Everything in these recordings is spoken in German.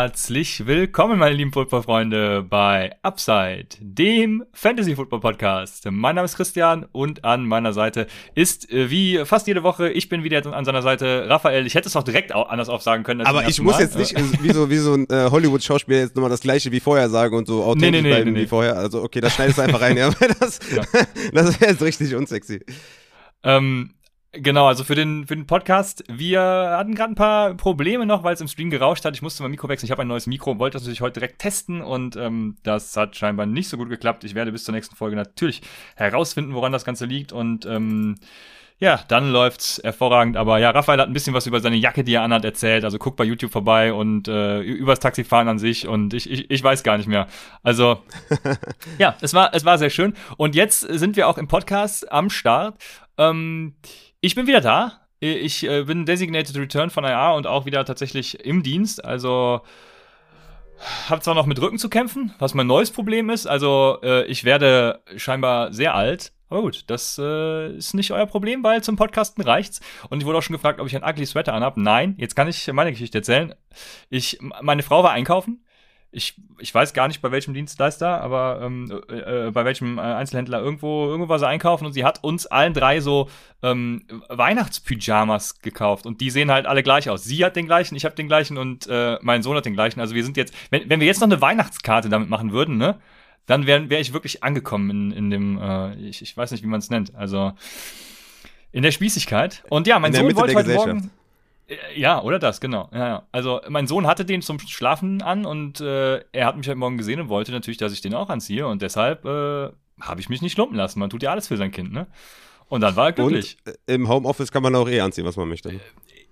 Herzlich willkommen, meine lieben Football-Freunde, bei Upside, dem Fantasy-Football-Podcast. Mein Name ist Christian und an meiner Seite ist, äh, wie fast jede Woche, ich bin wieder an seiner Seite, Raphael. Ich hätte es auch direkt anders aufsagen können. Aber ich muss Mal. jetzt nicht äh, wie so, wie so ein äh, Hollywood-Schauspieler jetzt nochmal das gleiche wie vorher sagen und so authentisch nee, nee, nee, bleiben wie vorher. Also okay, das schneidest du einfach rein, ja, weil das, ja. das wäre jetzt richtig unsexy. Ähm, Genau, also für den, für den Podcast, wir hatten gerade ein paar Probleme noch, weil es im Stream gerauscht hat. Ich musste mein Mikro wechseln. Ich habe ein neues Mikro, wollte das natürlich heute direkt testen und ähm, das hat scheinbar nicht so gut geklappt. Ich werde bis zur nächsten Folge natürlich herausfinden, woran das Ganze liegt und ähm, ja, dann läuft's hervorragend. Aber ja, Raphael hat ein bisschen was über seine Jacke, die er anhat, erzählt. Also guck bei YouTube vorbei und äh, übers Taxifahren an sich und ich, ich, ich weiß gar nicht mehr. Also ja, es war, es war sehr schön. Und jetzt sind wir auch im Podcast am Start. Ähm, ich bin wieder da. Ich äh, bin Designated Return von IA und auch wieder tatsächlich im Dienst. Also habe zwar noch mit Rücken zu kämpfen, was mein neues Problem ist. Also äh, ich werde scheinbar sehr alt. Aber gut, das äh, ist nicht euer Problem, weil zum Podcasten reicht's. Und ich wurde auch schon gefragt, ob ich ein ugly Sweater anhab. Nein, jetzt kann ich meine Geschichte erzählen. Ich, meine Frau war einkaufen ich, ich weiß gar nicht bei welchem Dienstleister, aber ähm, äh, äh, bei welchem äh, Einzelhändler irgendwo irgendwo war sie einkaufen und sie hat uns allen drei so ähm, Weihnachtspyjamas gekauft und die sehen halt alle gleich aus. Sie hat den gleichen, ich habe den gleichen und äh, mein Sohn hat den gleichen. Also wir sind jetzt, wenn, wenn wir jetzt noch eine Weihnachtskarte damit machen würden, ne, dann wäre wär ich wirklich angekommen in, in dem, äh, ich, ich weiß nicht, wie man es nennt. Also in der Spießigkeit. Und ja, mein Sohn wollte heute Morgen. Äh, ja, oder das, genau. Ja, ja. Also mein Sohn hatte den zum Schlafen an und äh, er hat mich heute Morgen gesehen und wollte natürlich, dass ich den auch anziehe und deshalb äh, habe ich mich nicht lumpen lassen. Man tut ja alles für sein Kind, ne? Und dann war er glücklich. Und im Homeoffice kann man auch eh anziehen, was man möchte. Äh,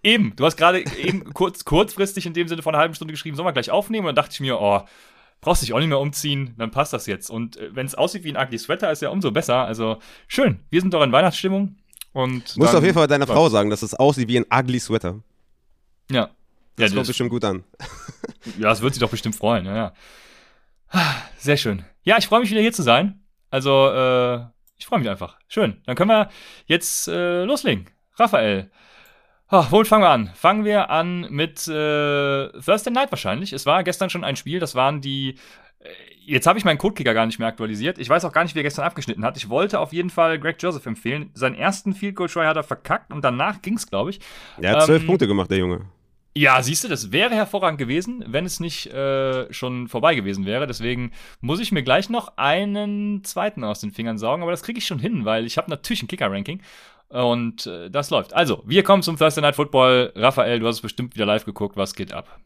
eben, du hast gerade eben kurz, kurzfristig in dem Sinne von einer halben Stunde geschrieben, sollen wir gleich aufnehmen? Und dann dachte ich mir, oh, brauchst dich auch nicht mehr umziehen, dann passt das jetzt. Und äh, wenn es aussieht wie ein ugly Sweater, ist ja umso besser. Also schön, wir sind doch in Weihnachtsstimmung. Und Musst du auf jeden Fall deiner Frau sagen, dass es aussieht wie ein ugly Sweater. Ja. Das ja, kommt bestimmt gut an. ja, das wird sie doch bestimmt freuen, ja, ja. Sehr schön. Ja, ich freue mich wieder hier zu sein. Also, äh, ich freue mich einfach. Schön. Dann können wir jetzt äh, loslegen. Raphael. Oh, womit fangen wir an? Fangen wir an mit äh, Thursday Night wahrscheinlich. Es war gestern schon ein Spiel, das waren die äh, Jetzt habe ich meinen Codekicker gar nicht mehr aktualisiert. Ich weiß auch gar nicht, wie er gestern abgeschnitten hat. Ich wollte auf jeden Fall Greg Joseph empfehlen. Seinen ersten Field Goal Try hat er verkackt und danach ging es, glaube ich. Er hat zwölf ähm, Punkte gemacht, der Junge. Ja, siehst du, das wäre hervorragend gewesen, wenn es nicht äh, schon vorbei gewesen wäre. Deswegen muss ich mir gleich noch einen zweiten aus den Fingern saugen. Aber das kriege ich schon hin, weil ich habe natürlich ein Kicker-Ranking. Und äh, das läuft. Also, wir kommen zum Thursday Night Football. Raphael, du hast es bestimmt wieder live geguckt. Was geht ab?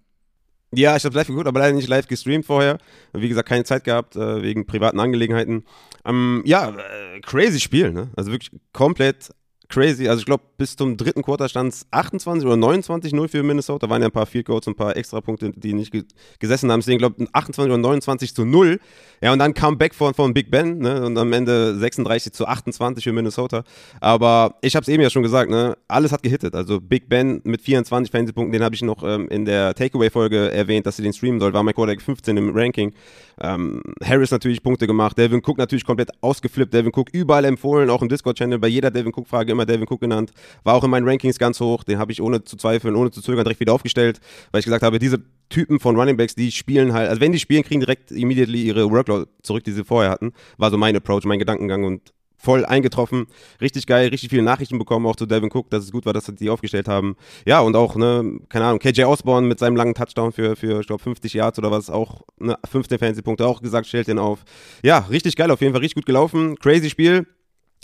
Ja, ich habe live geguckt, aber leider nicht live gestreamt vorher. Wie gesagt, keine Zeit gehabt äh, wegen privaten Angelegenheiten. Ähm, ja, äh, crazy Spiel, ne? Also wirklich komplett crazy. Also ich glaube, bis zum dritten Quarter stand es 28 oder 29-0 für Minnesota. Da waren ja ein paar Field Goals und ein paar Extrapunkte, die nicht ge gesessen haben. Deswegen glaube ich 28 oder 29 zu 0. Ja, und dann kam Back von, von Big Ben ne? und am Ende 36 zu 28 für Minnesota. Aber ich habe es eben ja schon gesagt, ne? alles hat gehittet. Also Big Ben mit 24 Fantasy-Punkten, den habe ich noch ähm, in der Takeaway-Folge erwähnt, dass sie den streamen soll. War mein Quarterback 15 im Ranking. Ähm, Harris natürlich Punkte gemacht. Devin Cook natürlich komplett ausgeflippt. Devin Cook überall empfohlen, auch im Discord-Channel. Bei jeder Devin Cook-Frage immer Devin Cook genannt. War auch in meinen Rankings ganz hoch. Den habe ich ohne zu zweifeln, ohne zu zögern direkt wieder aufgestellt, weil ich gesagt habe, diese Typen von Running Backs, die spielen halt, also wenn die spielen, kriegen direkt immediately ihre Workload zurück, die sie vorher hatten. War so mein Approach, mein Gedankengang und voll eingetroffen. Richtig geil, richtig viele Nachrichten bekommen, auch zu Devin Cook, dass es gut war, dass sie die aufgestellt haben. Ja, und auch, ne, keine Ahnung, KJ Osborne mit seinem langen Touchdown für, für ich glaube, 50 Yards oder was, auch ne, 15 Fantasy-Punkte, auch gesagt, stellt den auf. Ja, richtig geil, auf jeden Fall richtig gut gelaufen. Crazy Spiel.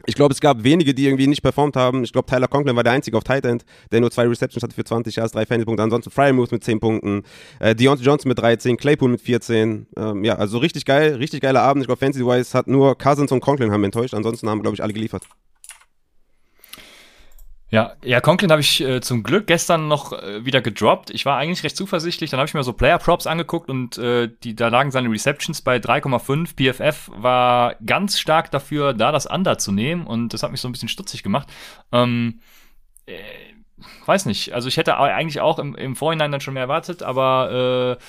Ich glaube, es gab wenige, die irgendwie nicht performt haben. Ich glaube, Tyler Conklin war der einzige auf Tight End, der nur zwei Receptions hatte für 20 Yards, drei Fantasy-Punkte. Ansonsten Fryermuth mit 10 Punkten, äh, Deontay Johnson mit 13, Claypool mit 14. Ähm, ja, also richtig geil, richtig geiler Abend. Ich glaube, Fantasy-wise hat nur Cousins und Conklin haben enttäuscht. Ansonsten haben, glaube ich, alle geliefert. Ja, ja, Conklin habe ich äh, zum Glück gestern noch äh, wieder gedroppt. Ich war eigentlich recht zuversichtlich. Dann habe ich mir so Player Props angeguckt und äh, die, da lagen seine Receptions bei 3,5. PFF war ganz stark dafür, da das Under zu nehmen und das hat mich so ein bisschen stutzig gemacht. Ähm, äh, weiß nicht. Also ich hätte eigentlich auch im, im Vorhinein dann schon mehr erwartet, aber äh,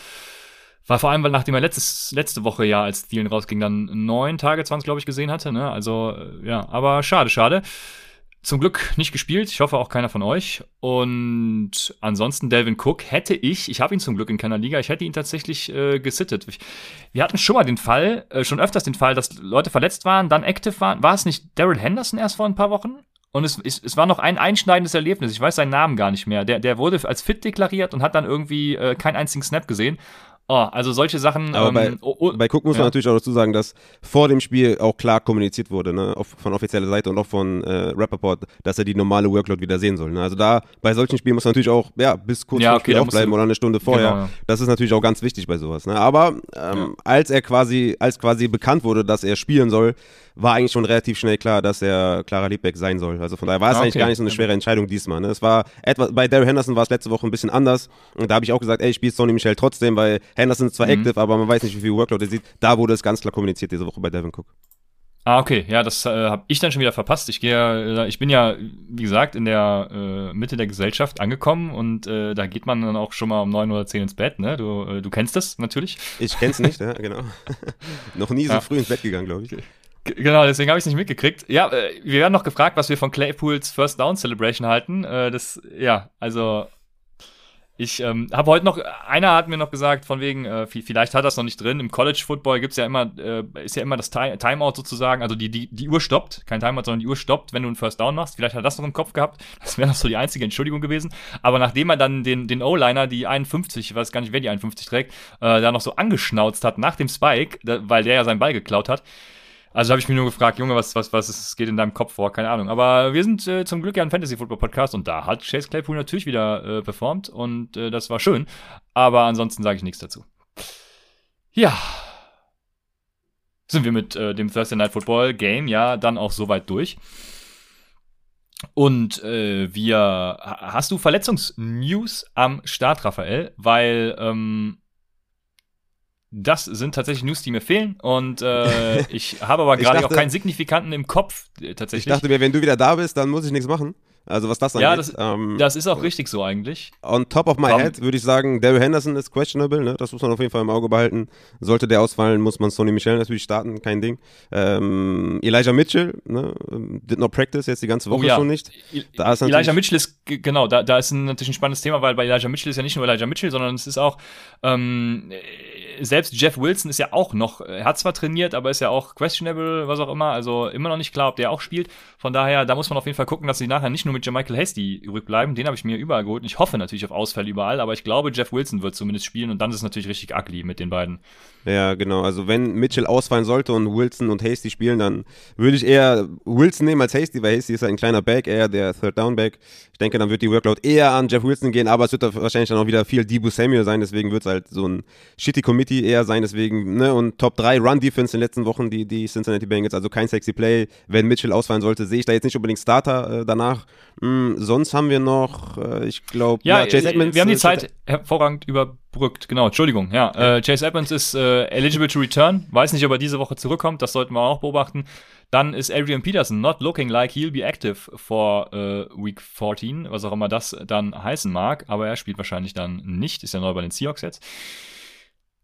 war vor allem, weil nachdem er letztes, letzte Woche ja, als Thielen rausging, dann neun Tage 20, glaube ich, gesehen hatte. Ne? Also äh, ja, aber schade, schade. Zum Glück nicht gespielt. Ich hoffe auch keiner von euch. Und ansonsten Delvin Cook hätte ich, ich habe ihn zum Glück in keiner Liga, ich hätte ihn tatsächlich äh, gesittet. Wir hatten schon mal den Fall, äh, schon öfters den Fall, dass Leute verletzt waren, dann active waren. War es nicht Daryl Henderson erst vor ein paar Wochen? Und es, es, es war noch ein einschneidendes Erlebnis. Ich weiß seinen Namen gar nicht mehr. Der, der wurde als fit deklariert und hat dann irgendwie äh, keinen einzigen Snap gesehen. Oh, also solche Sachen. Aber ähm, bei, oh, oh, bei Cook muss ja. man natürlich auch dazu sagen, dass vor dem Spiel auch klar kommuniziert wurde, ne, von offizieller Seite und auch von äh, Rappaport, dass er die normale Workload wieder sehen soll. Ne? Also da bei solchen Spielen muss man natürlich auch ja, bis kurz ja, vor okay, Spiel aufbleiben oder eine Stunde vorher. Genau, ja. Das ist natürlich auch ganz wichtig bei sowas. Ne? Aber ähm, als er quasi, als quasi bekannt wurde, dass er spielen soll, war eigentlich schon relativ schnell klar, dass er Clara Liebbeck sein soll. Also von daher war es ah, okay. eigentlich gar nicht so eine schwere Entscheidung diesmal. Ne? Es war etwa, bei Daryl Henderson war es letzte Woche ein bisschen anders. Und da habe ich auch gesagt, ey, ich spiele Sonny Michel trotzdem, weil Henderson ist zwar mhm. active, aber man weiß nicht, wie viel Workload er sieht. Da wurde es ganz klar kommuniziert diese Woche bei Devin Cook. Ah, okay. Ja, das äh, habe ich dann schon wieder verpasst. Ich gehe, äh, ich bin ja, wie gesagt, in der äh, Mitte der Gesellschaft angekommen und äh, da geht man dann auch schon mal um neun oder zehn ins Bett. Ne? Du, äh, du kennst das natürlich. Ich kenn's nicht, ja, genau. Noch nie so ja. früh ins Bett gegangen, glaube ich. Genau, deswegen habe ich es nicht mitgekriegt. Ja, äh, wir werden noch gefragt, was wir von Claypools First Down Celebration halten. Äh, das, ja, also ich ähm, habe heute noch, einer hat mir noch gesagt, von wegen, äh, vielleicht hat das noch nicht drin. Im College Football gibt's ja immer, äh, ist ja immer das Timeout sozusagen, also die, die, die Uhr stoppt, kein Timeout, sondern die Uhr stoppt, wenn du einen First Down machst. Vielleicht hat er das noch im Kopf gehabt. Das wäre noch so die einzige Entschuldigung gewesen. Aber nachdem er dann den, den O-Liner, die 51, ich weiß gar nicht, wer die 51 trägt, äh, da noch so angeschnauzt hat nach dem Spike, da, weil der ja seinen Ball geklaut hat, also habe ich mich nur gefragt, Junge, was, was, was ist, geht in deinem Kopf vor? Keine Ahnung. Aber wir sind äh, zum Glück ja ein Fantasy-Football-Podcast und da hat Chase Claypool natürlich wieder äh, performt und äh, das war schön. Aber ansonsten sage ich nichts dazu. Ja. Sind wir mit äh, dem Thursday Night Football Game ja dann auch soweit durch. Und äh, wir. Hast du Verletzungsnews am Start, Raphael? Weil ähm, das sind tatsächlich News, die mir fehlen. Und äh, ich habe aber gerade auch keinen signifikanten im Kopf äh, tatsächlich. Ich dachte mir, wenn du wieder da bist, dann muss ich nichts machen. Also was das angeht. Ja, das, ähm, das ist auch richtig so eigentlich. On top of my um, head würde ich sagen, Daryl Henderson ist questionable, ne? das muss man auf jeden Fall im Auge behalten. Sollte der ausfallen, muss man Sonny Michel natürlich starten, kein Ding. Ähm, Elijah Mitchell, ne? did not practice jetzt die ganze Woche oh, ja. schon nicht. Da ist Elijah Mitchell ist, genau, da, da ist ein, natürlich ein spannendes Thema, weil bei Elijah Mitchell ist ja nicht nur Elijah Mitchell, sondern es ist auch ähm, selbst Jeff Wilson ist ja auch noch, er hat zwar trainiert, aber ist ja auch questionable, was auch immer, also immer noch nicht klar, ob der auch spielt. Von daher, da muss man auf jeden Fall gucken, dass sie nachher nicht nur mit Jermichael Hasty übrig bleiben. Den habe ich mir überall geholt. Und ich hoffe natürlich auf Ausfälle überall, aber ich glaube, Jeff Wilson wird zumindest spielen und dann ist es natürlich richtig ugly mit den beiden. Ja, genau. Also wenn Mitchell ausfallen sollte und Wilson und Hasty spielen, dann würde ich eher Wilson nehmen als Hasty, weil Hasty ist ein kleiner Back, eher der Third Down Back. Ich denke, dann wird die Workload eher an Jeff Wilson gehen, aber es wird wahrscheinlich dann auch wieder viel Debo Samuel sein, deswegen wird es halt so ein shitty Committee eher sein, deswegen, ne, und Top 3 Run Defense in den letzten Wochen, die, die Cincinnati Bengals, also kein sexy Play. Wenn Mitchell ausfallen sollte, sehe ich da jetzt nicht unbedingt Starter äh, danach. Hm, sonst haben wir noch, äh, ich glaube, ja, ja, Chase Edmonds. Wir haben die äh, Zeit hervorragend überbrückt, genau, Entschuldigung, ja. ja. Äh, Chase Edmonds ist äh, eligible to return, weiß nicht, ob er diese Woche zurückkommt, das sollten wir auch beobachten. Dann ist Adrian Peterson not looking like he'll be active for uh, Week 14, was auch immer das dann heißen mag, aber er spielt wahrscheinlich dann nicht, ist ja neu bei den Seahawks jetzt.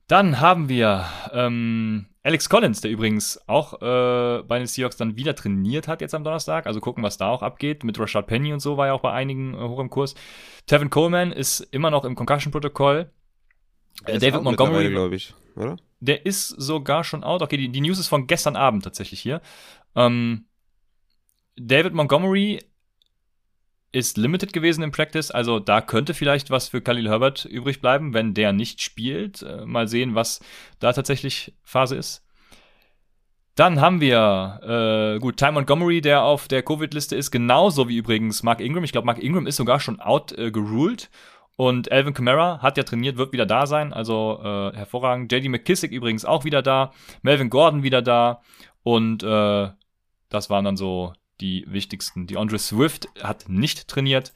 Dann haben wir ähm, Alex Collins, der übrigens auch äh, bei den Seahawks dann wieder trainiert hat jetzt am Donnerstag. Also gucken, was da auch abgeht. Mit Rashad Penny und so war ja auch bei einigen äh, hoch im Kurs. Tevin Coleman ist immer noch im Concussion-Protokoll. Äh, David Montgomery, glaube ich, oder? Der ist sogar schon out. Okay, die, die News ist von gestern Abend tatsächlich hier. Ähm, David Montgomery ist limited gewesen im Practice, also da könnte vielleicht was für Khalil Herbert übrig bleiben, wenn der nicht spielt. Äh, mal sehen, was da tatsächlich Phase ist. Dann haben wir, äh, gut, Ty Montgomery, der auf der Covid-Liste ist, genauso wie übrigens Mark Ingram. Ich glaube, Mark Ingram ist sogar schon out äh. Und Alvin Kamara hat ja trainiert, wird wieder da sein, also äh, hervorragend. JD McKissick übrigens auch wieder da, Melvin Gordon wieder da und äh, das waren dann so die wichtigsten. Die Andre Swift hat nicht trainiert.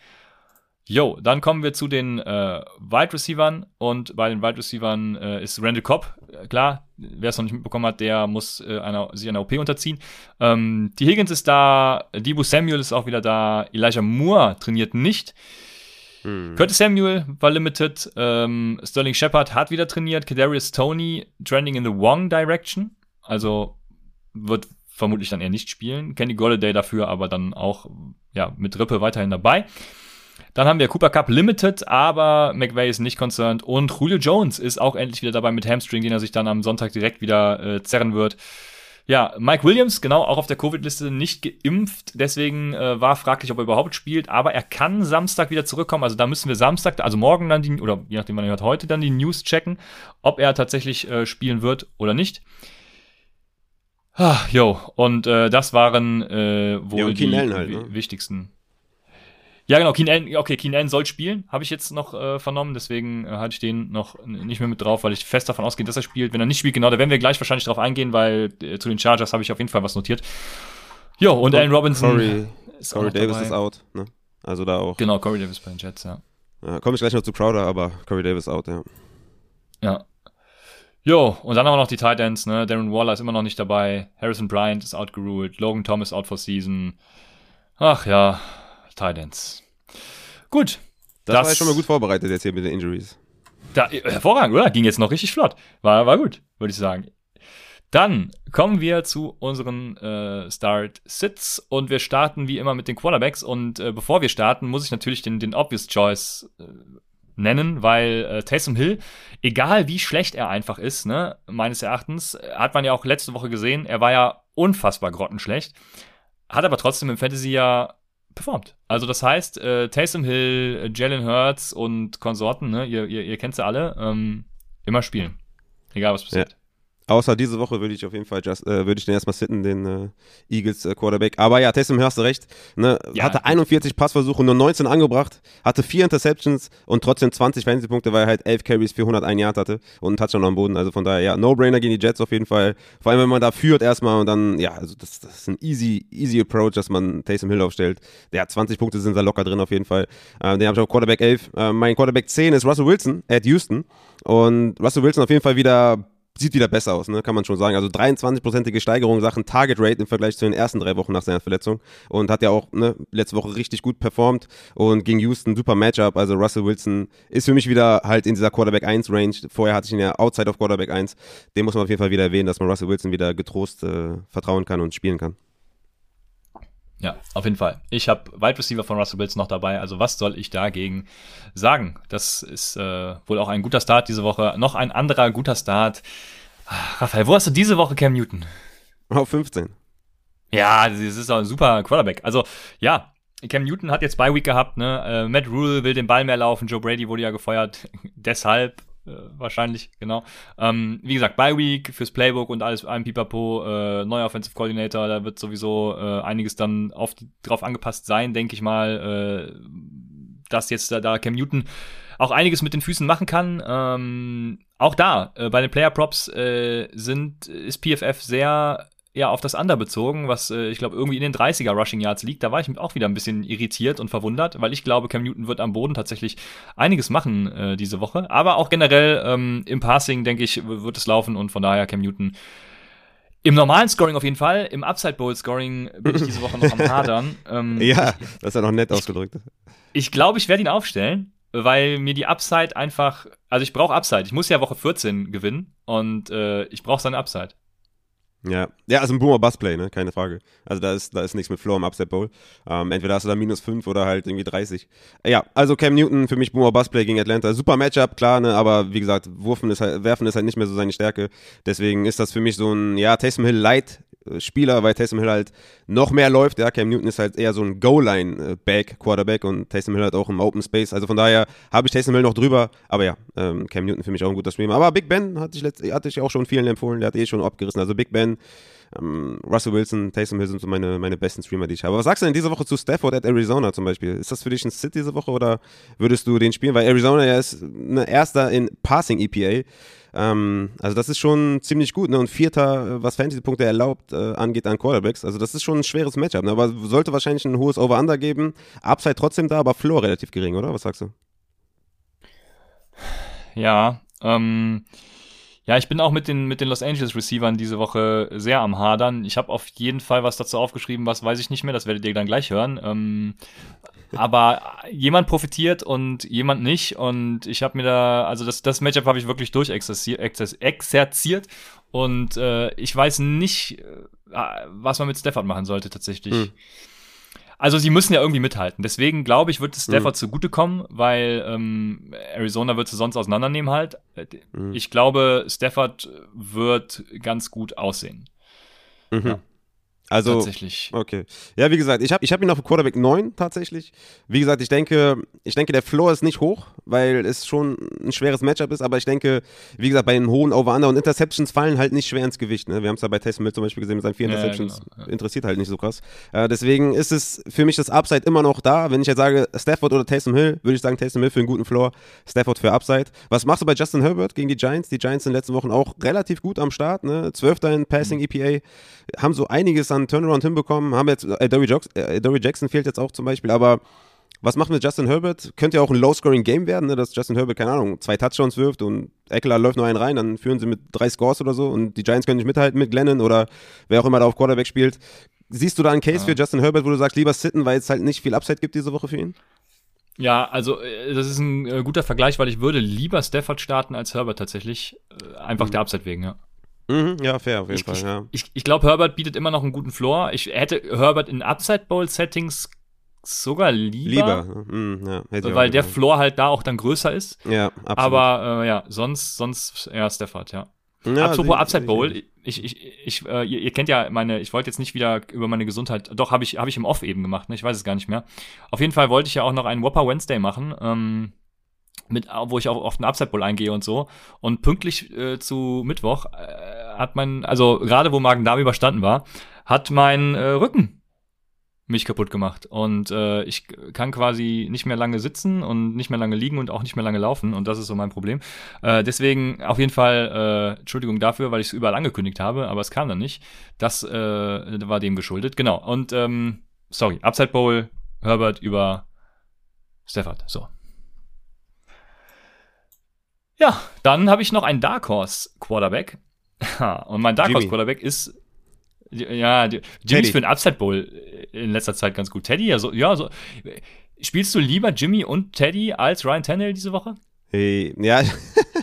Jo, dann kommen wir zu den äh, Wide Receivern und bei den Wide Receivern äh, ist Randall Cobb, äh, klar, wer es noch nicht mitbekommen hat, der muss äh, einer, sich einer OP unterziehen. Ähm, die Higgins ist da, Debo Samuel ist auch wieder da, Elijah Moore trainiert nicht. Hm. Curtis Samuel war limited, ähm, Sterling Shepard hat wieder trainiert, Kadarius Tony trending in the wrong direction, also wird vermutlich dann eher nicht spielen. Kenny Golladay dafür aber dann auch ja, mit Rippe weiterhin dabei. Dann haben wir Cooper Cup Limited, aber McVay ist nicht concerned. Und Julio Jones ist auch endlich wieder dabei mit Hamstring, den er sich dann am Sonntag direkt wieder äh, zerren wird. Ja, Mike Williams, genau, auch auf der Covid-Liste nicht geimpft, deswegen äh, war fraglich, ob er überhaupt spielt, aber er kann Samstag wieder zurückkommen, also da müssen wir Samstag, also morgen dann die, oder je nachdem, wann ihr hört, heute dann die News checken, ob er tatsächlich äh, spielen wird oder nicht. Ah, jo, und äh, das waren äh, wohl ja, die halt, ne? wichtigsten ja, genau, Keen Allen, okay, Keen Allen soll spielen, habe ich jetzt noch äh, vernommen, deswegen äh, hatte ich den noch nicht mehr mit drauf, weil ich fest davon ausgehe, dass er spielt. Wenn er nicht spielt, genau, da werden wir gleich wahrscheinlich drauf eingehen, weil äh, zu den Chargers habe ich auf jeden Fall was notiert. Jo, und Allen Robinson. Corey, ist Corey Davis dabei. ist out, ne? Also da auch. Genau, Corey Davis bei den Jets, ja. ja Komme ich gleich noch zu Crowder, aber Corey Davis out, ja. Ja. Jo, und dann haben wir noch die Tight Ends, ne? Darren Waller ist immer noch nicht dabei. Harrison Bryant ist outgeruled. Logan Thomas out for season. Ach ja, Titans. Gut. Das, das war ja schon mal gut vorbereitet jetzt hier mit den Injuries. Da, hervorragend, oder? Ging jetzt noch richtig flott. War, war gut, würde ich sagen. Dann kommen wir zu unseren äh, Start-Sits und wir starten wie immer mit den Quarterbacks. Und äh, bevor wir starten, muss ich natürlich den, den Obvious Choice äh, nennen, weil äh, Taysom Hill, egal wie schlecht er einfach ist, ne, meines Erachtens, hat man ja auch letzte Woche gesehen, er war ja unfassbar grottenschlecht, hat aber trotzdem im Fantasy ja performt. Also das heißt, äh, Taysom Hill, Jalen Hurts und Konsorten, ne, ihr, ihr, ihr kennt sie alle, ähm, immer spielen. Egal was passiert. Ja. Außer diese Woche würde ich auf jeden Fall just, äh, würde ich den erstmal sitten, den äh, Eagles äh, Quarterback. Aber ja, Taysom hörst du recht. Ne? Ja, hatte 41 Passversuche, nur 19 angebracht, hatte vier Interceptions und trotzdem 20 Fantasy-Punkte, weil er halt 11 Carries für 101 Yard hatte und einen Touchdown am Boden. Also von daher, ja, No-Brainer gegen die Jets auf jeden Fall. Vor allem, wenn man da führt erstmal und dann, ja, also das, das ist ein easy, easy Approach, dass man Taysom Hill aufstellt. Der hat 20 Punkte, sind da locker drin auf jeden Fall. Äh, den habe ich auf Quarterback 11. Äh, mein Quarterback 10 ist Russell Wilson at Houston. Und Russell Wilson auf jeden Fall wieder sieht wieder besser aus, ne? kann man schon sagen. Also 23-prozentige Steigerung Sachen Target Rate im Vergleich zu den ersten drei Wochen nach seiner Verletzung und hat ja auch ne, letzte Woche richtig gut performt und gegen Houston super Matchup. Also Russell Wilson ist für mich wieder halt in dieser Quarterback 1 Range. Vorher hatte ich ihn ja outside of Quarterback 1. Den muss man auf jeden Fall wieder erwähnen, dass man Russell Wilson wieder getrost äh, vertrauen kann und spielen kann. Ja, auf jeden Fall. Ich habe Wide Receiver von Russell Wilson noch dabei. Also was soll ich dagegen sagen? Das ist äh, wohl auch ein guter Start diese Woche. Noch ein anderer guter Start. Raphael, wo hast du diese Woche Cam Newton? Auf 15. Ja, das ist auch ein super Quarterback. Also ja, Cam Newton hat jetzt Bye Week gehabt. Ne? Äh, Matt Rule will den Ball mehr laufen. Joe Brady wurde ja gefeuert. Deshalb äh, wahrscheinlich, genau. Ähm, wie gesagt, Bye Week fürs Playbook und alles, ein Pipapo, äh, neuer Offensive Coordinator, da wird sowieso äh, einiges dann auf drauf angepasst sein, denke ich mal, äh, dass jetzt da, da Cam Newton auch einiges mit den Füßen machen kann. Ähm, auch da, äh, bei den Player Props äh, sind, ist PFF sehr ja, auf das Under bezogen, was äh, ich glaube irgendwie in den 30er Rushing Yards liegt. Da war ich auch wieder ein bisschen irritiert und verwundert, weil ich glaube, Cam Newton wird am Boden tatsächlich einiges machen äh, diese Woche. Aber auch generell ähm, im Passing, denke ich, wird es laufen und von daher Cam Newton im normalen Scoring auf jeden Fall. Im Upside Bowl Scoring bin ich diese Woche noch am Hadern. Ähm, ja, das ist ja noch nett ausgedrückt. Ich, ich glaube, ich werde ihn aufstellen, weil mir die Upside einfach, also ich brauche Upside. Ich muss ja Woche 14 gewinnen und äh, ich brauche seine Upside. Ja, ja, also ein Boomer Bust ne, keine Frage. Also da ist, da ist nichts mit Floor im Upset Bowl. Ähm, entweder hast du da minus 5 oder halt irgendwie 30. Ja, also Cam Newton für mich Boomer Bust gegen Atlanta. Super Matchup, klar, ne, aber wie gesagt, Wurfen ist halt, Werfen ist halt nicht mehr so seine Stärke. Deswegen ist das für mich so ein, ja, Taysom Hill Light Spieler, weil Taysom Hill halt noch mehr läuft. Ja, Cam Newton ist halt eher so ein Goal-Line-Back, Quarterback und Taysom Hill halt auch im Open Space. Also von daher habe ich Taysom Hill noch drüber. Aber ja, ähm, Cam Newton für mich auch ein guter Streamer. Aber Big Ben hatte ich, letzt, hatte ich auch schon vielen empfohlen. Der hat eh schon abgerissen. Also Big Ben, ähm, Russell Wilson, Taysom Hill sind so meine, meine besten Streamer, die ich habe. Aber was sagst du denn diese Woche zu Stafford at Arizona zum Beispiel? Ist das für dich ein Sit diese Woche oder würdest du den spielen? Weil Arizona ja ist ein Erster in Passing EPA. Ähm, also das ist schon ziemlich gut. Ne? Und Vierter, äh, was Fantasy-Punkte erlaubt, äh, angeht an Quarterbacks. Also das ist schon ein schweres Matchup. Ne? Aber sollte wahrscheinlich ein hohes Over-Under geben. Upside trotzdem da, aber Floor relativ gering, oder? Was sagst du? Ja, ähm, ja, ich bin auch mit den, mit den Los Angeles Receivern diese Woche sehr am Hadern. Ich habe auf jeden Fall was dazu aufgeschrieben, was weiß ich nicht mehr, das werdet ihr dann gleich hören. Ähm, aber jemand profitiert und jemand nicht. Und ich habe mir da, also das, das Matchup habe ich wirklich durchexerziert. Und äh, ich weiß nicht, äh, was man mit Stafford machen sollte tatsächlich. Hm. Also sie müssen ja irgendwie mithalten. Deswegen glaube ich, wird es Stafford mhm. zugutekommen, weil ähm, Arizona wird sie sonst auseinandernehmen halt. Mhm. Ich glaube, Stafford wird ganz gut aussehen. Mhm. Ja. Also, tatsächlich. Okay. Ja, wie gesagt, ich habe ich hab ihn auf Quarterback 9 tatsächlich. Wie gesagt, ich denke, ich denke, der Floor ist nicht hoch, weil es schon ein schweres Matchup ist, aber ich denke, wie gesagt, bei den hohen Over-Under und Interceptions fallen halt nicht schwer ins Gewicht. Ne? Wir haben es ja bei Taysom Hill zum Beispiel gesehen mit seinen vier Interceptions. Ja, genau. Interessiert halt nicht so krass. Äh, deswegen ist es für mich das Upside immer noch da. Wenn ich jetzt sage, Stafford oder Taysom Hill, würde ich sagen, Taysom Hill für einen guten Floor, Stafford für Upside. Was machst du bei Justin Herbert gegen die Giants? Die Giants in den letzten Wochen auch relativ gut am Start. Ne? 12. in Passing mhm. EPA. Haben so einiges an Turnaround hinbekommen. Haben jetzt, äh, Dory, äh, Jackson fehlt jetzt auch zum Beispiel, aber was macht mit Justin Herbert? Könnte ja auch ein Low-Scoring-Game werden, ne, dass Justin Herbert, keine Ahnung, zwei Touchdowns wirft und Eckler läuft nur einen rein, dann führen sie mit drei Scores oder so und die Giants können nicht mithalten mit Glennon oder wer auch immer da auf Quarterback spielt. Siehst du da einen Case ja. für Justin Herbert, wo du sagst, lieber sitten, weil es halt nicht viel Upside gibt diese Woche für ihn? Ja, also äh, das ist ein äh, guter Vergleich, weil ich würde lieber Stafford starten als Herbert tatsächlich. Äh, einfach mhm. der Upside wegen, ja. Mhm, ja, fair auf jeden ich, Fall. Ja. Ich, ich, glaube, Herbert bietet immer noch einen guten Floor. Ich hätte Herbert in Upside Bowl Settings sogar lieber. Lieber, mhm, ja, weil der Floor halt da auch dann größer ist. Ja, absolut. Aber äh, ja, sonst, sonst eher Stafford, ja. ja Apropos sie, Upside Bowl, ich, ich, ich, äh, ihr, ihr, kennt ja meine, ich wollte jetzt nicht wieder über meine Gesundheit, doch, habe ich, hab ich im Off eben gemacht, ne? ich weiß es gar nicht mehr. Auf jeden Fall wollte ich ja auch noch einen Whopper Wednesday machen. Ähm, mit, wo ich auch auf den Upside Bowl eingehe und so. Und pünktlich äh, zu Mittwoch äh, hat mein, also gerade wo Magen-Darm überstanden war, hat mein äh, Rücken mich kaputt gemacht. Und äh, ich kann quasi nicht mehr lange sitzen und nicht mehr lange liegen und auch nicht mehr lange laufen. Und das ist so mein Problem. Äh, deswegen auf jeden Fall äh, Entschuldigung dafür, weil ich es überall angekündigt habe, aber es kam dann nicht. Das äh, war dem geschuldet. Genau. Und ähm, sorry, Upside Bowl, Herbert über Stafford. So. Ja, dann habe ich noch einen Dark Horse Quarterback. Und mein Dark Horse Quarterback ist ja, Jimmy ist für den Upside Bowl in letzter Zeit ganz gut. Teddy, ja, so, ja, so. Spielst du lieber Jimmy und Teddy als Ryan Tannehill diese Woche? Hey, ja,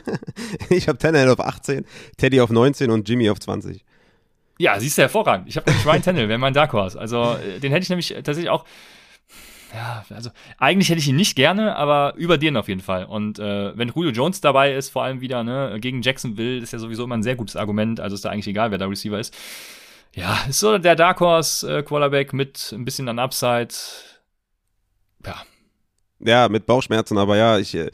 ich habe Tannehill auf 18, Teddy auf 19 und Jimmy auf 20. Ja, siehst du hervorragend. Ich habe nämlich Ryan Tannehill, wäre mein Dark Horse. Also, äh, den hätte ich nämlich tatsächlich auch ja, also eigentlich hätte ich ihn nicht gerne, aber über den auf jeden Fall. Und äh, wenn Julio Jones dabei ist, vor allem wieder, ne, gegen Jacksonville, ist ja sowieso immer ein sehr gutes Argument. Also ist da eigentlich egal, wer da Receiver ist. Ja, ist so der Dark Horse äh, Quarterback mit ein bisschen an Upside. Ja, ja, mit Bauchschmerzen, aber ja, ich. Äh,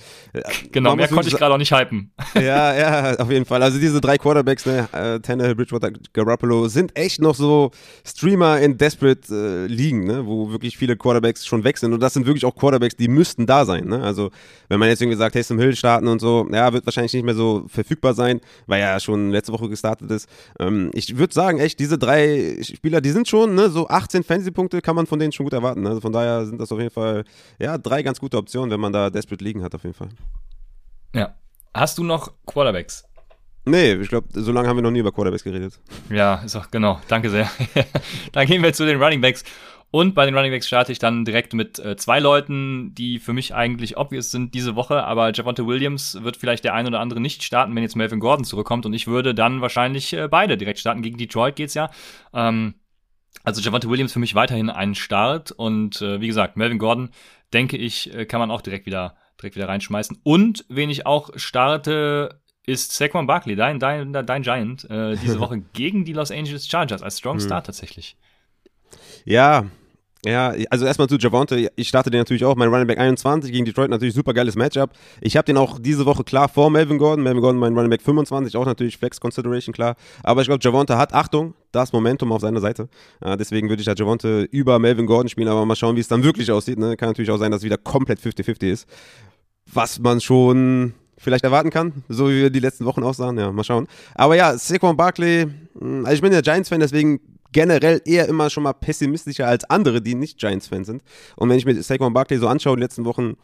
genau, mehr konnte ich gerade auch nicht hypen. Ja, ja, auf jeden Fall. Also diese drei Quarterbacks, ne, äh, Tannehill, Bridgewater, Garoppolo, sind echt noch so Streamer in Desperate äh, Ligen, ne, wo wirklich viele Quarterbacks schon weg sind. Und das sind wirklich auch Quarterbacks, die müssten da sein. Ne? Also wenn man jetzt irgendwie sagt, Taysom Hill starten und so, ja, wird wahrscheinlich nicht mehr so verfügbar sein, weil er ja schon letzte Woche gestartet ist. Ähm, ich würde sagen, echt, diese drei Spieler, die sind schon, ne, so 18 Fantasy-Punkte kann man von denen schon gut erwarten. Also von daher sind das auf jeden Fall, ja, drei ganz gute Option, wenn man da desperate liegen hat, auf jeden Fall. Ja. Hast du noch Quarterbacks? Nee, ich glaube, so lange haben wir noch nie über Quarterbacks geredet. Ja, ist auch, genau. Danke sehr. dann gehen wir zu den Running Backs. Und bei den Running Backs starte ich dann direkt mit äh, zwei Leuten, die für mich eigentlich obvious sind diese Woche, aber Javonte Williams wird vielleicht der ein oder andere nicht starten, wenn jetzt Melvin Gordon zurückkommt und ich würde dann wahrscheinlich äh, beide direkt starten. Gegen Detroit geht's ja. Ähm, also Javonte Williams für mich weiterhin ein Start und äh, wie gesagt, Melvin Gordon denke ich, äh, kann man auch direkt wieder, direkt wieder reinschmeißen. Und wen ich auch starte, ist Saquon Barkley, dein, dein, dein Giant, äh, diese Woche gegen die Los Angeles Chargers als Strong hm. Start tatsächlich. Ja, ja, also erstmal zu Javonte. Ich starte den natürlich auch. Mein Running Back 21 gegen Detroit natürlich super geiles Matchup. Ich habe den auch diese Woche klar vor Melvin Gordon. Melvin Gordon mein Running Back 25, auch natürlich Flex Consideration klar. Aber ich glaube, Javonte hat, Achtung, das Momentum auf seiner Seite. Äh, deswegen würde ich halt Javonte über Melvin Gordon spielen, aber mal schauen, wie es dann wirklich aussieht. Ne? Kann natürlich auch sein, dass es wieder komplett 50-50 ist. Was man schon vielleicht erwarten kann, so wie wir die letzten Wochen aussahen. Ja, mal schauen. Aber ja, Saquon Barkley, hm, also ich bin ja Giants-Fan, deswegen generell eher immer schon mal pessimistischer als andere, die nicht Giants-Fans sind. Und wenn ich mir Saquon Barkley so anschaue, die letzten Wochen,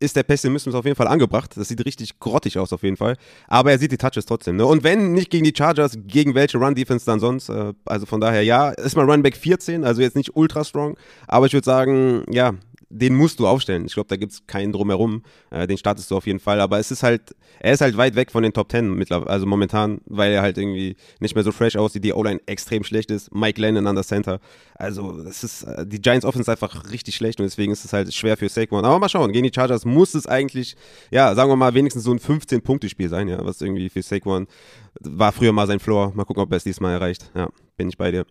ist der Pessimismus auf jeden Fall angebracht. Das sieht richtig grottig aus auf jeden Fall. Aber er sieht die Touches trotzdem. Ne? Und wenn nicht gegen die Chargers, gegen welche Run-Defense dann sonst? Äh, also von daher, ja, ist mal Runback 14, also jetzt nicht ultra strong. Aber ich würde sagen, ja, den musst du aufstellen. Ich glaube, da gibt es keinen drumherum. Äh, den startest du auf jeden Fall. Aber es ist halt, er ist halt weit weg von den Top Ten mittlerweile, also momentan, weil er halt irgendwie nicht mehr so fresh aussieht, die O-Line extrem schlecht ist. Mike Lennon an der Center. Also, das ist, äh, die Giants Offense ist einfach richtig schlecht und deswegen ist es halt schwer für Saquon. Aber mal schauen, gegen die Chargers muss es eigentlich, ja, sagen wir mal, wenigstens so ein 15-Punkte-Spiel sein, ja, was irgendwie für Saquon war früher mal sein Floor. Mal gucken, ob er es diesmal erreicht. Ja, bin ich bei dir.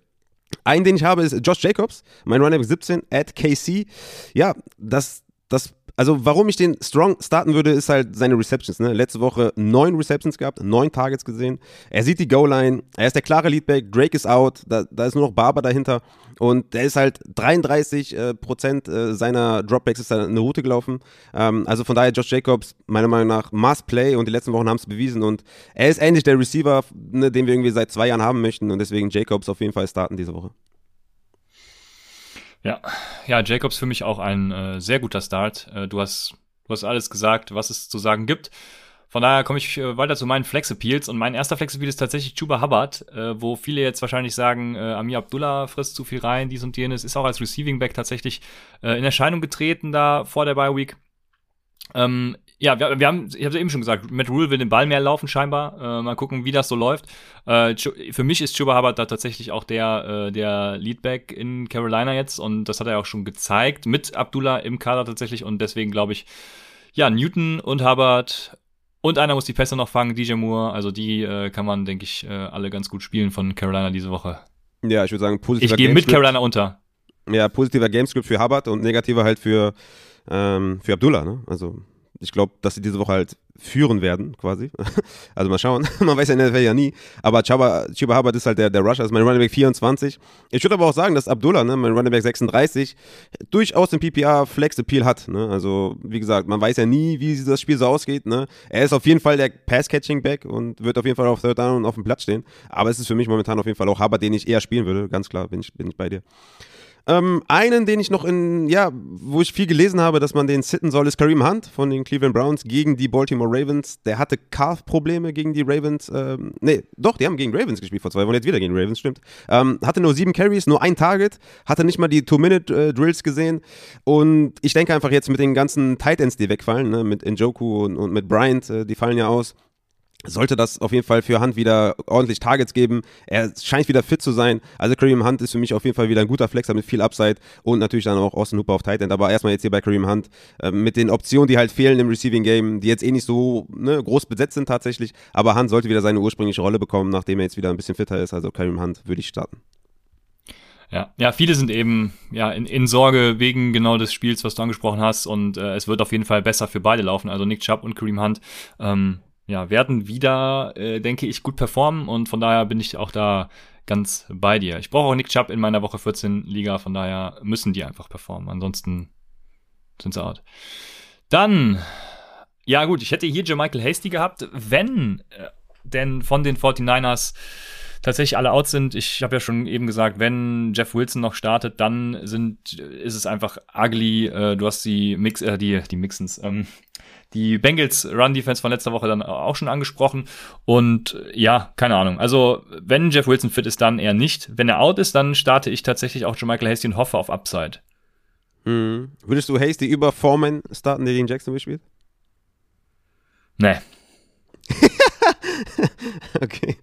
Einen, den ich habe, ist Josh Jacobs, mein Running 17 at KC. Ja, das, das, also warum ich den strong starten würde, ist halt seine Receptions. Ne? Letzte Woche neun Receptions gehabt, neun Targets gesehen. Er sieht die Goal-Line, er ist der klare Leadback, Drake ist out, da, da ist nur noch Barber dahinter. Und der ist halt 33 äh, Prozent äh, seiner Dropbacks ist da eine Route gelaufen. Ähm, also von daher Josh Jacobs, meiner Meinung nach, Must Play und die letzten Wochen haben es bewiesen. Und er ist endlich der Receiver, ne, den wir irgendwie seit zwei Jahren haben möchten. Und deswegen Jacobs auf jeden Fall starten diese Woche. Ja, ja, Jacobs für mich auch ein äh, sehr guter Start. Äh, du hast, du hast alles gesagt, was es zu sagen gibt. Von daher komme ich äh, weiter zu meinen Flex-Appeals und mein erster Flex-Appeal ist tatsächlich Chuba Hubbard, äh, wo viele jetzt wahrscheinlich sagen, äh, Amir Abdullah frisst zu viel rein, dies und jenes, ist auch als Receiving Back tatsächlich äh, in Erscheinung getreten da vor der Bye Week. Ähm, ja, wir, wir haben, ich habe es eben schon gesagt, Matt Rule will den Ball mehr laufen scheinbar. Äh, mal gucken, wie das so läuft. Äh, für mich ist Chuba Hubbard da tatsächlich auch der, äh, der Leadback in Carolina jetzt und das hat er auch schon gezeigt mit Abdullah im Kader tatsächlich und deswegen glaube ich, ja, Newton und Hubbard und einer muss die Pässe noch fangen, DJ Moore. Also die äh, kann man, denke ich, äh, alle ganz gut spielen von Carolina diese Woche. Ja, ich würde sagen, positiver Ich gehe mit Carolina unter. Ja, positiver Gamescript für Hubbard und negativer halt für, ähm, für Abdullah. Ne? Also ich glaube, dass sie diese Woche halt führen werden, quasi. Also mal schauen. Man weiß ja in der NFL ja nie. Aber Chuba, Chuba Hubbard ist halt der, der Rusher, ist mein Running Back 24. Ich würde aber auch sagen, dass Abdullah, ne, mein Running Back 36, durchaus den PPR Flex Appeal hat. Ne? Also, wie gesagt, man weiß ja nie, wie das Spiel so ausgeht. Ne? Er ist auf jeden Fall der Pass-Catching-Back und wird auf jeden Fall auf Third Down und auf dem Platz stehen. Aber es ist für mich momentan auf jeden Fall auch Hubbard, den ich eher spielen würde. Ganz klar, bin ich, bin ich bei dir. Ähm, einen, den ich noch in, ja, wo ich viel gelesen habe, dass man den sitten soll, ist Kareem Hunt von den Cleveland Browns gegen die Baltimore Ravens. Der hatte Calf-Probleme gegen die Ravens. Ähm, nee, doch, die haben gegen Ravens gespielt vor zwei Wochen, jetzt wieder gegen Ravens, stimmt. Ähm, hatte nur sieben Carries, nur ein Target, hatte nicht mal die Two-Minute-Drills gesehen. Und ich denke einfach jetzt mit den ganzen Tight Ends, die wegfallen, ne, mit Njoku und, und mit Bryant, äh, die fallen ja aus sollte das auf jeden Fall für Hunt wieder ordentlich Targets geben. Er scheint wieder fit zu sein. Also Kareem Hunt ist für mich auf jeden Fall wieder ein guter Flexer mit viel Upside und natürlich dann auch Austin Hooper auf Tight End. Aber erstmal jetzt hier bei Kareem Hunt äh, mit den Optionen, die halt fehlen im Receiving Game, die jetzt eh nicht so ne, groß besetzt sind tatsächlich. Aber Hunt sollte wieder seine ursprüngliche Rolle bekommen, nachdem er jetzt wieder ein bisschen fitter ist. Also Kareem Hunt würde ich starten. Ja, ja, viele sind eben ja in, in Sorge wegen genau des Spiels, was du angesprochen hast, und äh, es wird auf jeden Fall besser für beide laufen. Also Nick Chubb und Kareem Hunt. Ähm, ja, werden wieder, äh, denke ich, gut performen und von daher bin ich auch da ganz bei dir. Ich brauche auch Nick Chubb in meiner Woche 14 Liga, von daher müssen die einfach performen. Ansonsten sind sie out. Dann, ja gut, ich hätte hier Michael Hasty gehabt, wenn äh, denn von den 49ers tatsächlich alle out sind. Ich habe ja schon eben gesagt, wenn Jeff Wilson noch startet, dann sind, ist es einfach ugly. Äh, du hast die Mix, äh, die, die Mixens, ähm, die Bengals Run Defense von letzter Woche dann auch schon angesprochen. Und ja, keine Ahnung. Also, wenn Jeff Wilson fit ist, dann eher nicht. Wenn er out ist, dann starte ich tatsächlich auch Michael Hasty und hoffe auf Upside. Mhm. Würdest du Hasty über Foreman starten, der gegen Jacksonville spielt? Nee. okay.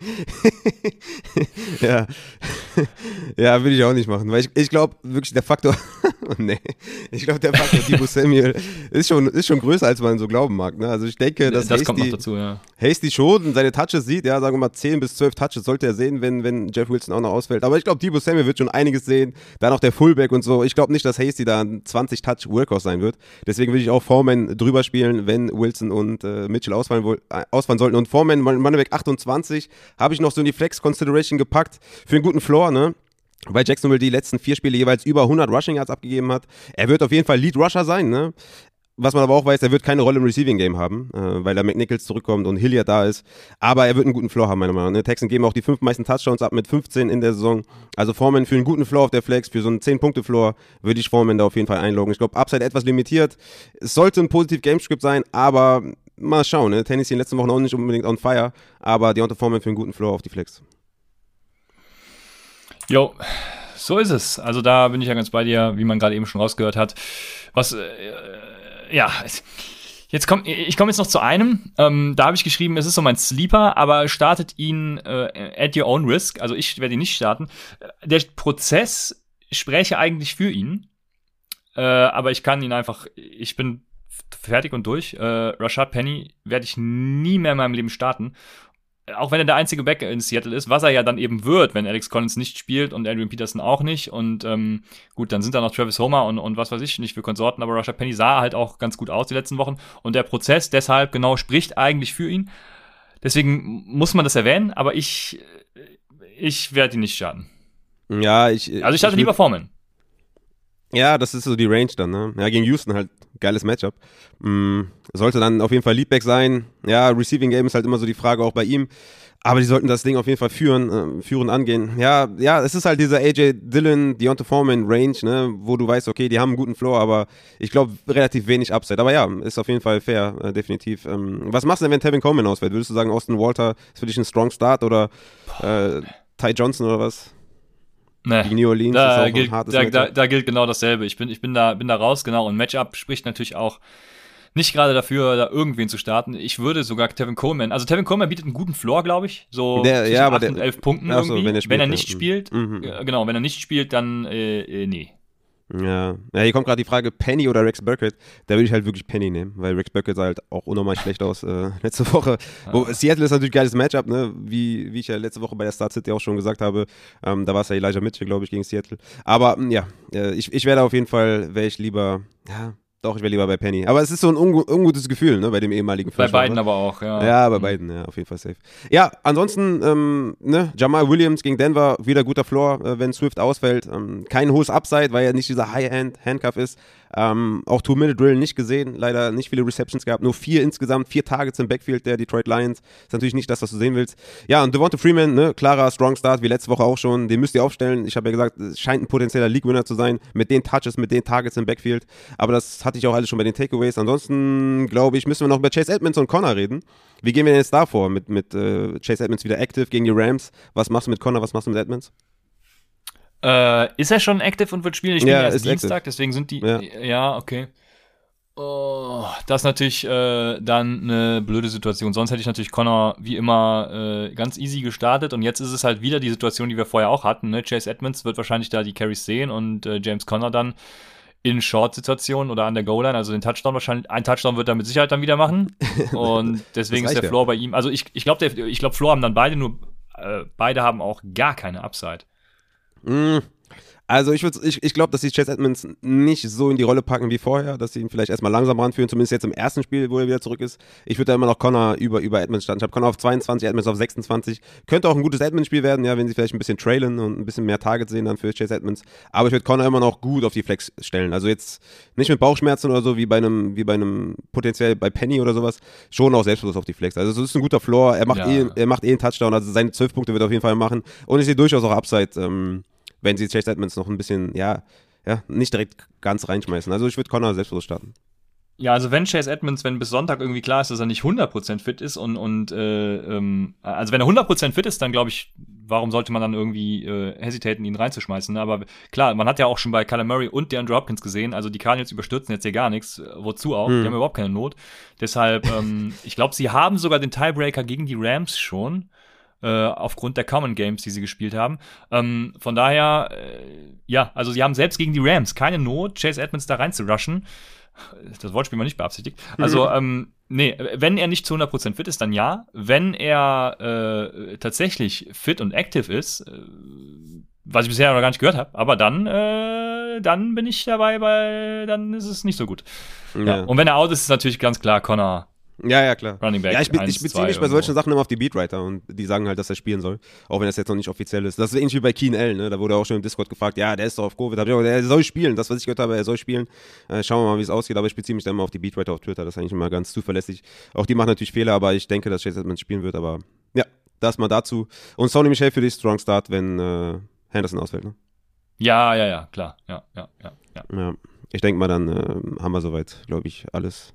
ja. ja, würde ich auch nicht machen, weil ich, ich glaube wirklich der Faktor, nee, ich glaube der Faktor Debo Samuel ist schon, ist schon größer, als man so glauben mag. Ne? Also ich denke, dass das Hasty, kommt noch dazu, ja. Hasty schon seine Touches sieht, ja, sagen wir mal 10 bis 12 Touches sollte er sehen, wenn, wenn Jeff Wilson auch noch ausfällt. Aber ich glaube, Debo Samuel wird schon einiges sehen, dann auch der Fullback und so. Ich glaube nicht, dass Hasty da ein 20 Touch Workhorse sein wird. Deswegen würde ich auch Foreman drüber spielen, wenn Wilson und äh, Mitchell ausfallen, äh, ausfallen sollten. Und Foreman, Moneyback 28, habe ich noch so in die Flex Consideration gepackt für einen guten Floor, ne? weil Jacksonville die letzten vier Spiele jeweils über 100 Rushing Yards abgegeben hat. Er wird auf jeden Fall Lead Rusher sein, ne? was man aber auch weiß, er wird keine Rolle im Receiving Game haben, äh, weil da McNichols zurückkommt und Hilliard da ist. Aber er wird einen guten Floor haben, meiner Meinung nach. Die Texans geben auch die fünf meisten Touchdowns ab mit 15 in der Saison. Also Foreman für einen guten Floor auf der Flex, für so einen 10-Punkte-Floor würde ich Foreman da auf jeden Fall einloggen. Ich glaube, Upside etwas limitiert. Es sollte ein positiv Gamescript sein, aber mal schauen. Ne? Tennessee in den letzten Wochen auch nicht unbedingt on fire, aber Deontay Foreman für einen guten Floor auf die Flex. Jo, so ist es. Also da bin ich ja ganz bei dir, wie man gerade eben schon rausgehört hat. Was äh, ja, jetzt komm, ich komme jetzt noch zu einem. Ähm, da habe ich geschrieben, es ist so mein Sleeper, aber startet ihn äh, at your own risk. Also ich werde ihn nicht starten. Der Prozess spreche eigentlich für ihn, äh, aber ich kann ihn einfach. Ich bin fertig und durch. Äh, Rashad Penny werde ich nie mehr in meinem Leben starten auch wenn er der einzige Back in Seattle ist, was er ja dann eben wird, wenn Alex Collins nicht spielt und Adrian Peterson auch nicht. Und ähm, gut, dann sind da noch Travis Homer und, und was weiß ich, nicht für Konsorten, aber Rashad Penny sah halt auch ganz gut aus die letzten Wochen. Und der Prozess deshalb genau spricht eigentlich für ihn. Deswegen muss man das erwähnen, aber ich, ich werde ihn nicht starten. Ja, ich. Also ich starte lieber Foreman. Ja, das ist so die Range dann, ne? Ja, gegen Houston halt geiles Matchup. Mhm. Sollte dann auf jeden Fall Leadback sein. Ja, Receiving Game ist halt immer so die Frage auch bei ihm. Aber die sollten das Ding auf jeden Fall führen, äh, führen angehen. Ja, ja, es ist halt dieser AJ Dillon, Deontay Foreman Range, ne, wo du weißt, okay, die haben einen guten Floor, aber ich glaube relativ wenig Upside. Aber ja, ist auf jeden Fall fair, äh, definitiv. Ähm, was machst du denn, wenn Tevin Coleman ausfällt? Würdest du sagen, Austin Walter ist für dich ein Strong Start oder äh, Ty Johnson oder was? Nee. Gegen New Orleans da, gilt, da, da, da, gilt genau dasselbe. Ich bin, ich bin da, bin da raus, genau. Und Matchup spricht natürlich auch nicht gerade dafür, da irgendwen zu starten. Ich würde sogar Tevin Coleman, also Tevin Coleman bietet einen guten Floor, glaube ich, so der, ja, aber der, und 11 Punkten irgendwie. So, wenn, er spielt, wenn er nicht ja. spielt, mhm. genau, wenn er nicht spielt, dann äh, äh, nee. Ja. ja, hier kommt gerade die Frage, Penny oder Rex Burkett. Da würde ich halt wirklich Penny nehmen, weil Rex Burkett sah halt auch unnormal schlecht aus äh, letzte Woche. Ah. Wo, Seattle ist natürlich ein geiles Matchup, ne? wie, wie ich ja letzte Woche bei der Start City auch schon gesagt habe. Ähm, da war es ja Elijah Mitchell, glaube ich, gegen Seattle. Aber ja, äh, ich, ich werde auf jeden Fall, wäre ich lieber, ja, doch, ich wäre lieber bei Penny. Aber es ist so ein ungu ungutes Gefühl, ne, bei dem ehemaligen Bei beiden aber auch, ja. Ja, bei mhm. beiden, ja, auf jeden Fall safe. Ja, ansonsten, ähm, ne, Jamal Williams gegen Denver, wieder guter Floor, äh, wenn Swift ausfällt. Ähm, kein hohes Upside, weil er nicht dieser High-Hand-Handcuff ist. Ähm, auch Two-Minute-Drill nicht gesehen, leider nicht viele Receptions gehabt, nur vier insgesamt, vier Targets im Backfield der Detroit Lions. Ist natürlich nicht das, was du sehen willst. Ja, und Devonta Freeman, ne, klarer Strong Start, wie letzte Woche auch schon, den müsst ihr aufstellen. Ich habe ja gesagt, es scheint ein potenzieller League-Winner zu sein, mit den Touches, mit den Targets im Backfield. Aber das hatte ich auch alles schon bei den Takeaways. Ansonsten, glaube ich, müssen wir noch über Chase Edmonds und Connor reden. Wie gehen wir denn jetzt da vor? Mit, mit äh, Chase Edmonds wieder active gegen die Rams. Was machst du mit Connor, was machst du mit Edmonds? Äh, ist er schon active und wird spielen? Ich bin ja, erst Dienstag, active. deswegen sind die. Ja, ja okay. Oh, das ist natürlich äh, dann eine blöde Situation. Sonst hätte ich natürlich Connor wie immer äh, ganz easy gestartet und jetzt ist es halt wieder die Situation, die wir vorher auch hatten. Ne? Chase Edmonds wird wahrscheinlich da die Carries sehen und äh, James Connor dann in Short-Situationen oder an der Goal-Line, also den Touchdown wahrscheinlich, ein Touchdown wird er mit Sicherheit dann wieder machen und deswegen ist der Floor bei ihm, also ich, ich glaube, ich glaube, Floor haben dann beide nur, äh, beide haben auch gar keine Upside. Mm. Also ich, ich, ich glaube, dass die Chase Edmonds nicht so in die Rolle packen wie vorher, dass sie ihn vielleicht erstmal langsam ranführen, zumindest jetzt im ersten Spiel, wo er wieder zurück ist. Ich würde da immer noch Connor über, über Edmonds starten. Ich habe Connor auf 22, Edmonds auf 26. Könnte auch ein gutes Edmonds-Spiel werden, ja, wenn sie vielleicht ein bisschen trailen und ein bisschen mehr Targets sehen dann für Chase Edmonds. Aber ich würde Connor immer noch gut auf die Flex stellen. Also jetzt nicht mit Bauchschmerzen oder so, wie bei einem, wie bei einem potenziell bei Penny oder sowas, schon auch selbstbewusst auf die Flex. Also es ist ein guter Floor, er macht, ja. eh, er macht eh einen Touchdown, also seine 12 Punkte wird er auf jeden Fall machen. Und ich sehe durchaus auch Upside. Ähm, wenn sie Chase Edmonds noch ein bisschen, ja, ja, nicht direkt ganz reinschmeißen. Also ich würde Connor selbstbewusst starten. Ja, also wenn Chase Edmonds, wenn bis Sonntag irgendwie klar ist, dass er nicht 100% fit ist und, und äh, ähm, also wenn er 100% fit ist, dann glaube ich, warum sollte man dann irgendwie äh, hesitaten, ihn reinzuschmeißen? Aber klar, man hat ja auch schon bei Kyler Murray und DeAndre Hopkins gesehen, also die Cardinals überstürzen jetzt hier gar nichts, wozu auch, hm. die haben überhaupt keine Not. Deshalb, ähm, ich glaube, sie haben sogar den Tiebreaker gegen die Rams schon. Äh, aufgrund der Common Games, die sie gespielt haben. Ähm, von daher, äh, ja, also sie haben selbst gegen die Rams keine Not, Chase Edmonds da rein zu rushen. Das Wortspiel war nicht beabsichtigt. Also, ähm, nee, wenn er nicht zu 100% fit ist, dann ja. Wenn er äh, tatsächlich fit und active ist, äh, was ich bisher noch gar nicht gehört habe, aber dann, äh, dann bin ich dabei, weil dann ist es nicht so gut. Ja. ja. Und wenn er out ist, ist natürlich ganz klar Connor Ja, ja, klar. Running Back ja, ich, be- 1, ich beziehe 2 mich bei solchen irgendwo. Sachen immer auf die Beatwriter und die sagen halt, dass er spielen soll, auch wenn das jetzt noch nicht offiziell ist. Das ist ähnlich wie bei Keen L, ne? da wurde auch schon im Discord gefragt, ja, der ist doch auf Covid. Hab ich auch, gesagt, er soll spielen, das, was ich gehört habe, er soll spielen. Äh, schauen wir mal, wie es aussieht, aber ich beziehe mich dann immer auf die Beatwriter auf Twitter, das ist eigentlich immer ganz zuverlässig. Auch die machen natürlich Fehler, aber ich denke, dass Chase spielen wird, aber ja, das mal dazu. Und Sony Michel für die Strong Start, wenn äh, Henderson ausfällt, ne? Ja, ja, ja, klar. Ja, ja, ja, ja. Ja. Ich denke mal, dann äh, haben wir soweit, glaube ich, alles.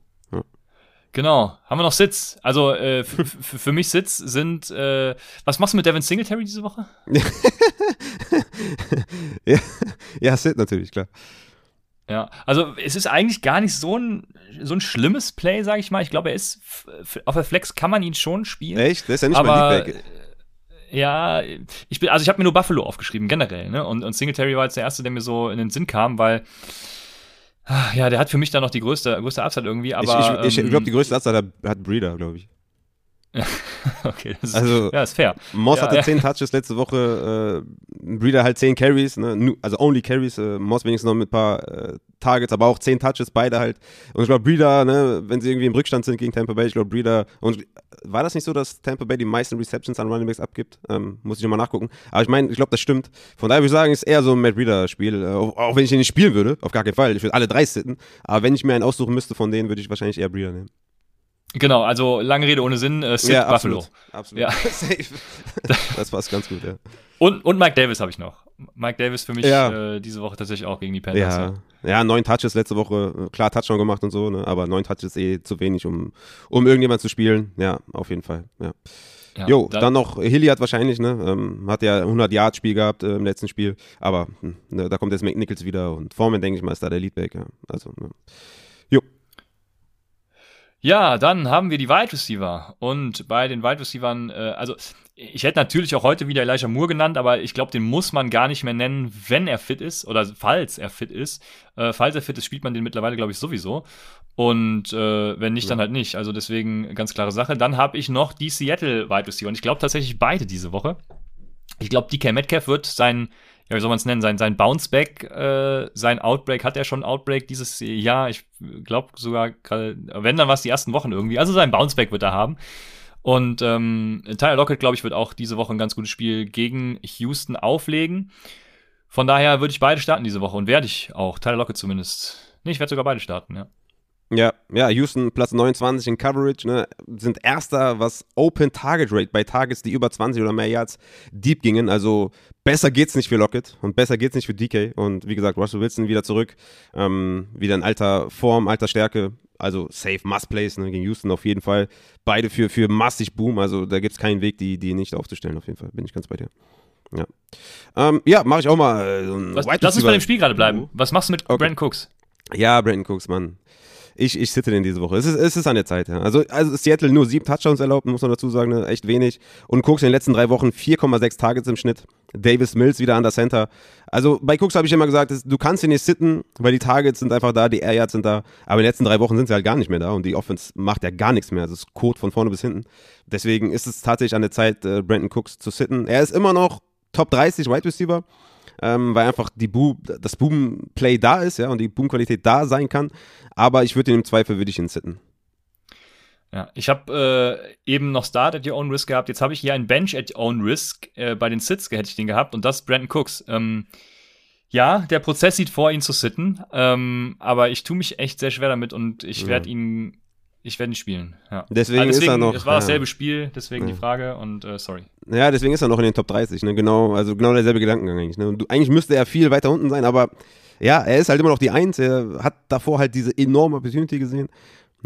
Genau. Haben wir noch Sits? Also äh, für mich Sits sind. Äh, was machst du mit Devin Singletary diese Woche? ja, ja, Sid natürlich, klar. Ja, also es ist eigentlich gar nicht so ein, so ein schlimmes Play, sage ich mal. Ich glaube, er ist auf der Flex kann man ihn schon spielen. Echt? Der ist ja nicht aber Leadback. äh, ja, ich bin, also ich habe mir nur Buffalo aufgeschrieben generell, ne? Und, und Singletary war jetzt der erste, der mir so in den Sinn kam, weil ja, der hat für mich da noch die größte, größte Upside irgendwie. Aber ich ich, ich ähm, glaube, die größte Anzahl hat, hat Breeder, glaube ich. okay, das ist, Also- ja, ist fair. Moss Ja, hatte ja. 10 Touches letzte Woche, äh, Breeder halt 10 Carries, ne? Also only Carries, äh, Moss wenigstens noch mit ein paar äh, Targets, aber auch 10 Touches, beide halt. Und ich glaube, Breeder, ne, wenn sie irgendwie im Rückstand sind gegen Tampa Bay, ich glaube, Breeder, und war das nicht so, dass Tampa Bay die meisten Receptions an Running Backs abgibt? Ähm, muss ich nochmal nachgucken. Aber ich meine, ich glaube, das stimmt. Von daher würde ich sagen, ist eher so ein Matt Breeder-Spiel, äh, auch, auch wenn ich ihn nicht spielen würde, auf gar keinen Fall. Ich würde alle drei sitten, aber wenn ich mir einen aussuchen müsste von denen, würde ich wahrscheinlich eher Breeder nehmen. Genau, also lange Rede ohne Sinn, äh, Sid Buffalo. Absolut. absolut. Ja. Safe. das passt ganz gut, ja. Und, und Mike Davis habe ich noch. Mike Davis für mich Ja. äh, diese Woche tatsächlich auch gegen die Panthers. Ja, ja, neun Touches letzte Woche, klar Touchdown gemacht und so, ne? aber neun Touches eh zu wenig, um, um irgendjemand zu spielen. Ja, auf jeden Fall. Ja. Ja, Jo, da- dann noch Hilly hat wahrscheinlich, ne, ähm, hat ja 100 Yard Spiel gehabt äh, im letzten Spiel, aber hm, ne, da kommt jetzt McNichols wieder und Foreman denke ich mal ist da der Leadback. Ja. Also, ne. Ja, dann haben wir die Wide Receiver. Und bei den Wide Receivern, äh, also ich hätte natürlich auch heute wieder Elijah Moore genannt, aber ich glaube, den muss man gar nicht mehr nennen, wenn er fit ist oder falls er fit ist. Äh, falls er fit ist, spielt man den mittlerweile, glaube ich, sowieso. Und äh, wenn nicht, dann halt nicht. Also deswegen ganz klare Sache. Dann habe ich noch die Seattle Wide Receiver. Und ich glaube tatsächlich beide diese Woche. Ich glaube, DK Metcalf wird sein, ja, wie soll man es nennen, sein, sein Bounceback, äh, sein Outbreak, hat er schon Outbreak dieses Jahr? Ich glaube sogar, wenn, dann war es die ersten Wochen irgendwie. Also sein Bounceback wird er haben. Und ähm, Tyler Lockett, glaube ich, wird auch diese Woche ein ganz gutes Spiel gegen Houston auflegen. Von daher würde ich beide starten diese Woche und werde ich auch. Tyler Lockett zumindest. Nee, ich werde sogar beide starten, ja. Ja, ja, Houston Platz 29 in Coverage, ne, sind erster, was Open Target Rate bei Targets, die über 20 oder mehr Yards deep gingen. Also besser geht's nicht für Lockett und besser geht's nicht für DK. Und wie gesagt, Russell Wilson wieder zurück, ähm, wieder in alter Form, alter Stärke. Also safe, must plays ne, gegen Houston auf jeden Fall. Beide für, für massig Boom, also da gibt's keinen Weg, die, die nicht aufzustellen auf jeden Fall. Bin ich ganz bei dir. Ja, ähm, ja mache ich auch mal äh, so ein Was, lass uns bei dem Spiel gerade bleiben. Was machst du mit Okay. Brandon Cooks? Ja, Brandon Cooks, Mann. Ich, ich sitte den diese Woche. Es ist, es ist an der Zeit, ja. Also, also Seattle nur sieben Touchdowns erlaubt, muss man dazu sagen, ne? echt wenig. Und Cooks in den letzten drei Wochen 4,6 Targets im Schnitt. Davis Mills wieder an der Center. Also bei Cooks habe ich immer gesagt, du kannst ihn nicht sitten, weil die Targets sind einfach da, die Air Yards sind da. Aber in den letzten drei Wochen sind sie halt gar nicht mehr da und die Offense macht ja gar nichts mehr. Also es ist Code von vorne bis hinten. Deswegen ist es tatsächlich an der Zeit, äh, Brandon Cooks zu sitten. Er ist immer noch Top 30 Wide Receiver ähm, weil einfach die Boom, das Boom-Play da ist, ja, und die Boom-Qualität da sein kann. Aber ich würde ihn im Zweifel, würde ich ihn sitten. Ja, ich habe äh, eben noch Start at your own risk gehabt. Jetzt habe ich hier ein Bench at your own risk. Äh, bei den Sits hätte ich den gehabt und das ist Brandon Cooks. Ähm, ja, der Prozess sieht vor, ihn zu sitten, ähm, aber ich tue mich echt sehr schwer damit und ich Ja. werde ihn, ich werde ihn spielen. Ja. Deswegen, deswegen ist er noch. Es war ja. dasselbe Spiel, deswegen Ja. die Frage und äh, sorry. Ja, deswegen ist er noch in den Top 30, ne? Genau, also genau derselbe Gedankengang eigentlich. Ne? Und du, eigentlich müsste er viel weiter unten sein, aber ja, er ist halt immer noch die Eins. Er hat davor halt diese enorme Opportunity gesehen.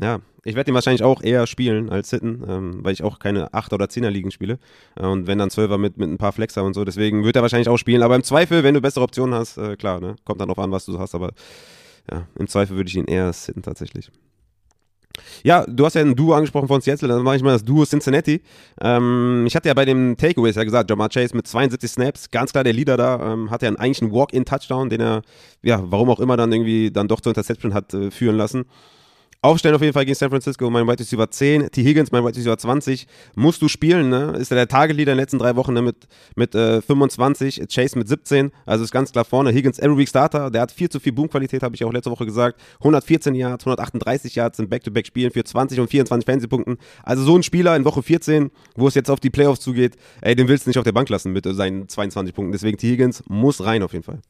Ja, ich werde ihn wahrscheinlich auch eher spielen als sitten, ähm, weil ich auch keine 8 oder 10er Ligen spiele. Äh, und wenn dann 12er mit, mit ein paar Flexer und so, deswegen wird er wahrscheinlich auch spielen. Aber im Zweifel, wenn du bessere Optionen hast, äh, klar, ne? Kommt dann drauf an, was du hast, aber ja, im Zweifel würde ich ihn eher sitten tatsächlich. Ja, du hast ja ein Duo angesprochen von Seattle, dann mache ich mal das Duo Cincinnati. Ähm, ich hatte ja bei dem Takeaways ja gesagt, Jamar Chase mit 72 Snaps, ganz klar der Leader da, ähm, hat ja eigentlich einen Walk-In-Touchdown, den er, ja, warum auch immer dann irgendwie dann doch zur Interception hat äh, führen lassen. Aufstellen auf jeden Fall gegen San Francisco, mein White Receiver 10, T. Higgins, mein White Receiver 20. Musst du spielen, ne? Ist er der Target-Leader in den letzten drei Wochen ne? mit, mit äh, 25, Chase mit 17. Also ist ganz klar vorne. Higgins Every Week Starter, der hat viel zu viel Boomqualität, habe ich auch letzte Woche gesagt. 114 Yards, 138 Yards in Back-to-Back-Spielen für 20 und 24 Fantasy-Punkten. Also so ein Spieler in Woche 14, wo es jetzt auf die Playoffs zugeht, ey, den willst du nicht auf der Bank lassen mit äh, seinen 22 Punkten. Deswegen T. Higgins muss rein auf jeden Fall.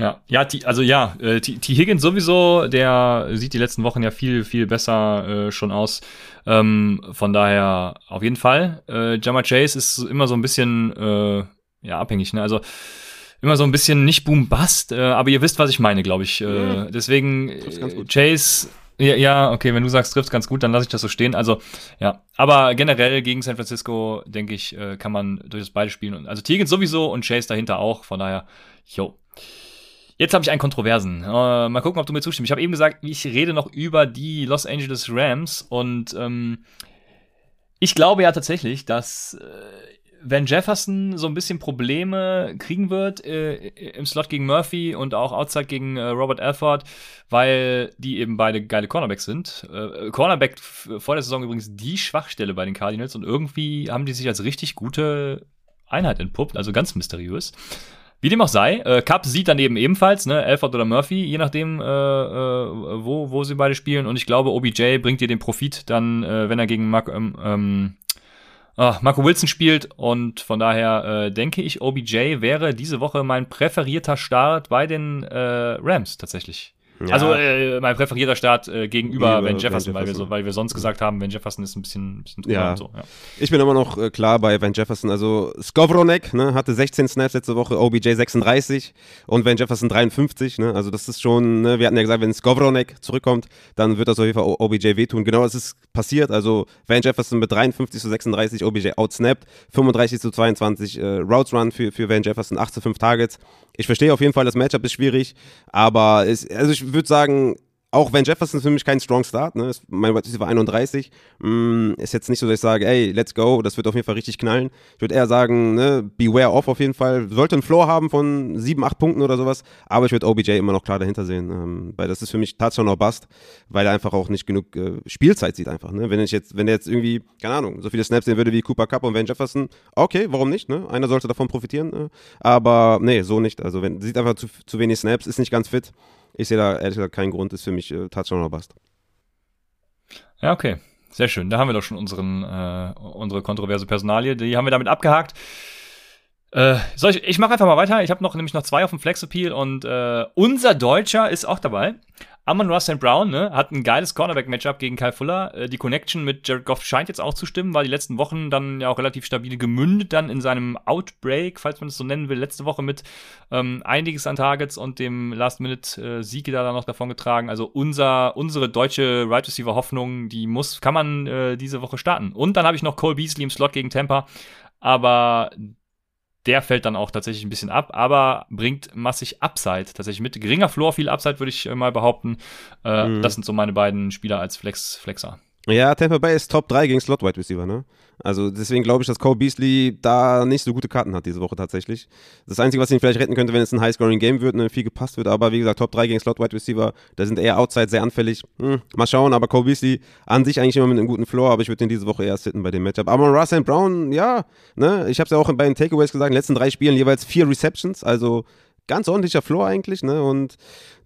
Ja, ja, T, also ja, äh, T. Higgins sowieso, der sieht die letzten Wochen ja viel, viel besser äh, schon aus. Ähm, von daher auf jeden Fall. Äh, Jama Chase ist immer so ein bisschen äh, ja abhängig, ne? Also immer so ein bisschen nicht boom bust, äh, aber ihr wisst, was ich meine, glaube ich. Äh, mhm. Deswegen äh, Chase ja, ja, okay, wenn du sagst, trifft ganz gut, dann lasse ich das so stehen. Also, ja. Aber generell gegen San Francisco, denke ich, äh, kann man durch das beide spielen. Also Higgins sowieso und Chase dahinter auch. Von daher, yo. Jetzt habe ich einen Kontroversen. Äh, mal gucken, ob du mir zustimmst. Ich habe eben gesagt, ich rede noch über die Los Angeles Rams und ähm, ich glaube ja tatsächlich, dass äh, wenn Jefferson so ein bisschen Probleme kriegen wird äh, im Slot gegen Murphy und auch outside gegen äh, Robert Alford, weil die eben beide geile Cornerbacks sind. Äh, Cornerback vor der Saison übrigens die Schwachstelle bei den Cardinals und irgendwie haben die sich als richtig gute Einheit entpuppt, also ganz mysteriös. Wie dem auch sei, äh, Cup sieht dann eben ebenfalls, ne, Alford oder Murphy, je nachdem, äh, äh, wo, wo sie beide spielen. Und ich glaube, OBJ bringt dir den Profit dann, äh, wenn er gegen Mark, ähm, ähm, oh, Marco Wilson spielt. Und von daher äh, denke ich, OBJ wäre diese Woche mein präferierter Start bei den äh, Rams tatsächlich. Ja. Also äh, mein präferierter Start äh, gegenüber Van Jefferson, Jefferson, weil wir so, weil wir sonst gesagt haben, Van Jefferson ist ein bisschen, bisschen ja. so. Ja. Ich bin immer noch äh, klar bei Van Jefferson. Also Skowronek ne, hatte 16 Snaps letzte Woche, OBJ 36 und Van Jefferson 53. Ne? Also das ist schon, ne, wir hatten ja gesagt, wenn Skowronek zurückkommt, dann wird das auf jeden Fall OBJ wehtun. Genau das ist passiert. Also Van Jefferson mit 53 zu 36, OBJ outsnapped, 35 zu 22 äh, Routes Run für, für Van Jefferson, 8 zu 5 Targets. Ich verstehe auf jeden Fall, das Matchup ist schwierig, aber es, also ich würde sagen, auch wenn Jefferson für mich kein Strong Start, ne, mein Wide war 31, mm, ist jetzt nicht so, dass ich sage, ey, let's go, das wird auf jeden Fall richtig knallen. Ich würde eher sagen, ne, beware off auf jeden Fall. Sollte einen Floor haben von 7, 8 Punkten oder sowas, aber ich würde OBJ immer noch klar dahinter sehen, ähm, weil das ist für mich Touchdown or Bust, weil er einfach auch nicht genug äh, Spielzeit sieht einfach, ne. Wenn ich jetzt, wenn er jetzt irgendwie, keine Ahnung, so viele Snaps sehen würde wie Cooper Cup und Van Jefferson, okay, warum nicht, ne? Einer sollte davon profitieren, äh, aber nee, so nicht. Also wenn, sieht einfach zu, zu wenig Snaps, ist nicht ganz fit. Ich sehe da ehrlich gesagt keinen Grund, ist für mich äh, Touchdown oder Bust. Ja, okay. Sehr schön. Da haben wir doch schon unseren, äh, unsere kontroverse Personalie. Die haben wir damit abgehakt. Äh, soll ich ich mache einfach mal weiter. Ich habe noch nämlich noch zwei auf dem Flex Appeal und äh, unser Deutscher ist auch dabei. Amon Russ Brown ne, hat ein geiles Cornerback-Matchup gegen Kyle Fuller. Äh, die Connection mit Jared Goff scheint jetzt auch zu stimmen, war die letzten Wochen dann ja auch relativ stabil gemündet, dann in seinem Outbreak, falls man es so nennen will, letzte Woche mit ähm, einiges an Targets und dem Last-Minute-Sieg da dann noch davon getragen. Also unser, unsere deutsche Right Receiver-Hoffnung, die muss, kann man äh, diese Woche starten. Und dann habe ich noch Cole Beasley im Slot gegen Tampa. Aber der fällt dann auch tatsächlich ein bisschen ab, aber bringt massig Upside tatsächlich mit. Geringer Floor, viel Upside, würde ich äh, mal behaupten. Äh, mhm. Das sind so meine beiden Spieler als Flex Flexer. Ja, Tampa Bay ist Top 3 gegen Slot Wide Receiver, ne? Also deswegen glaube ich, dass Cole Beasley da nicht so gute Karten hat diese Woche tatsächlich. Das Einzige, was ihn vielleicht retten könnte, wenn es ein High-Scoring-Game wird, ne, viel gepasst wird, aber wie gesagt, Top 3 gegen Slot Wide Receiver, da sind eher Outside sehr anfällig. Hm, mal schauen, aber Cole Beasley an sich eigentlich immer mit einem guten Floor, aber ich würde ihn diese Woche eher sitten bei dem Matchup. Aber Russell Brown, ja, ne, ich habe es ja auch bei den Takeaways gesagt, in den letzten drei Spielen jeweils vier Receptions, also ganz ordentlicher Floor eigentlich, ne? Und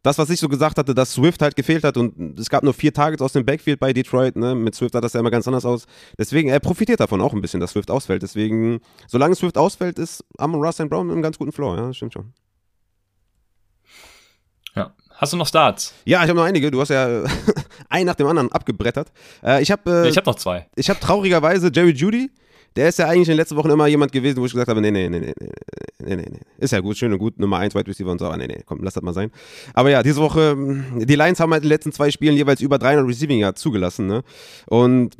das, was ich so gesagt hatte, dass Swift halt gefehlt hat und es gab nur vier Targets aus dem Backfield bei Detroit, ne? Mit Swift sah das ja immer ganz anders aus. Deswegen, er profitiert davon auch ein bisschen, dass Swift ausfällt. Deswegen, solange Swift ausfällt, ist Amon Russ Brown mit einem ganz guten Floor, ja, stimmt schon. Ja. Hast du noch Starts? Ja, ich habe noch einige. Du hast ja einen nach dem anderen abgebrettert. Äh, ich habe äh, ich hab noch zwei. Ich habe traurigerweise Jerry Judy der ist ja eigentlich in den letzten Wochen immer jemand gewesen, wo ich gesagt habe, nee, nee, nee, nee, nee, nee, nee. Ist ja gut, schön und gut, Nummer 1 Wide Receiver und so, aber nee, nee, komm, lass das mal sein. Aber ja, diese Woche, die Lions haben halt in den letzten zwei Spielen jeweils über 300 Receiving Yards zugelassen, ne? Und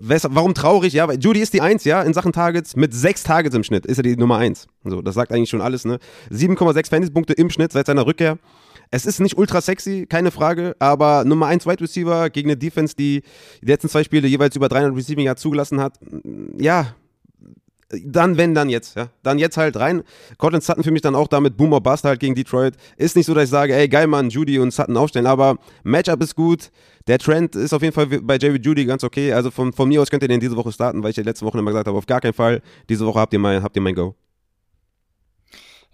warum traurig? Ja, weil Judy ist die 1, ja, in Sachen Targets. Mit 6 Targets im Schnitt ist er die Nummer 1. So, das sagt eigentlich schon alles, ne? 7,6 Fantasy-Punkte im Schnitt seit seiner Rückkehr. Es ist nicht ultra sexy, keine Frage, aber Nummer 1 Wide Receiver gegen eine Defense, die die letzten zwei Spiele jeweils über 300 Receiving Yards zugelassen hat, ja, dann, wenn, dann jetzt, ja. Dann jetzt halt rein. Cortland Sutton für mich dann auch damit Boomer Bust halt gegen Detroit. Ist nicht so, dass ich sage, ey, geil, Mann, Judy und Sutton aufstellen, aber Matchup ist gut. Der Trend ist auf jeden Fall bei Jerry Judy ganz okay. Also von, von mir aus könnt ihr den diese Woche starten, weil ich ja letzte Woche immer gesagt habe, auf gar keinen Fall. Diese Woche habt ihr mein, habt ihr mein Go.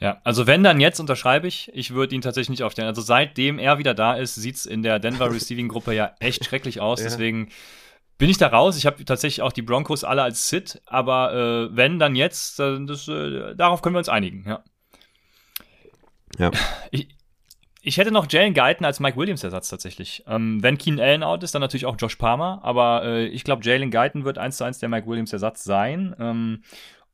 Ja, also wenn dann jetzt unterschreibe ich, ich würde ihn tatsächlich nicht aufstellen. Also seitdem er wieder da ist, sieht es in der Denver Receiving Gruppe ja echt schrecklich aus. Ja. Deswegen bin ich da raus. Ich habe tatsächlich auch die Broncos alle als Sit, aber äh, wenn, dann jetzt. Das, äh, darauf können wir uns einigen, ja. Ja. Ich, ich hätte noch Jalen Guyton als Mike Williams Ersatz tatsächlich. Ähm, wenn Keen Allen out ist, dann natürlich auch Josh Palmer, aber äh, ich glaube, Jalen Guyton wird eins zu eins der Mike Williams Ersatz sein. Ähm,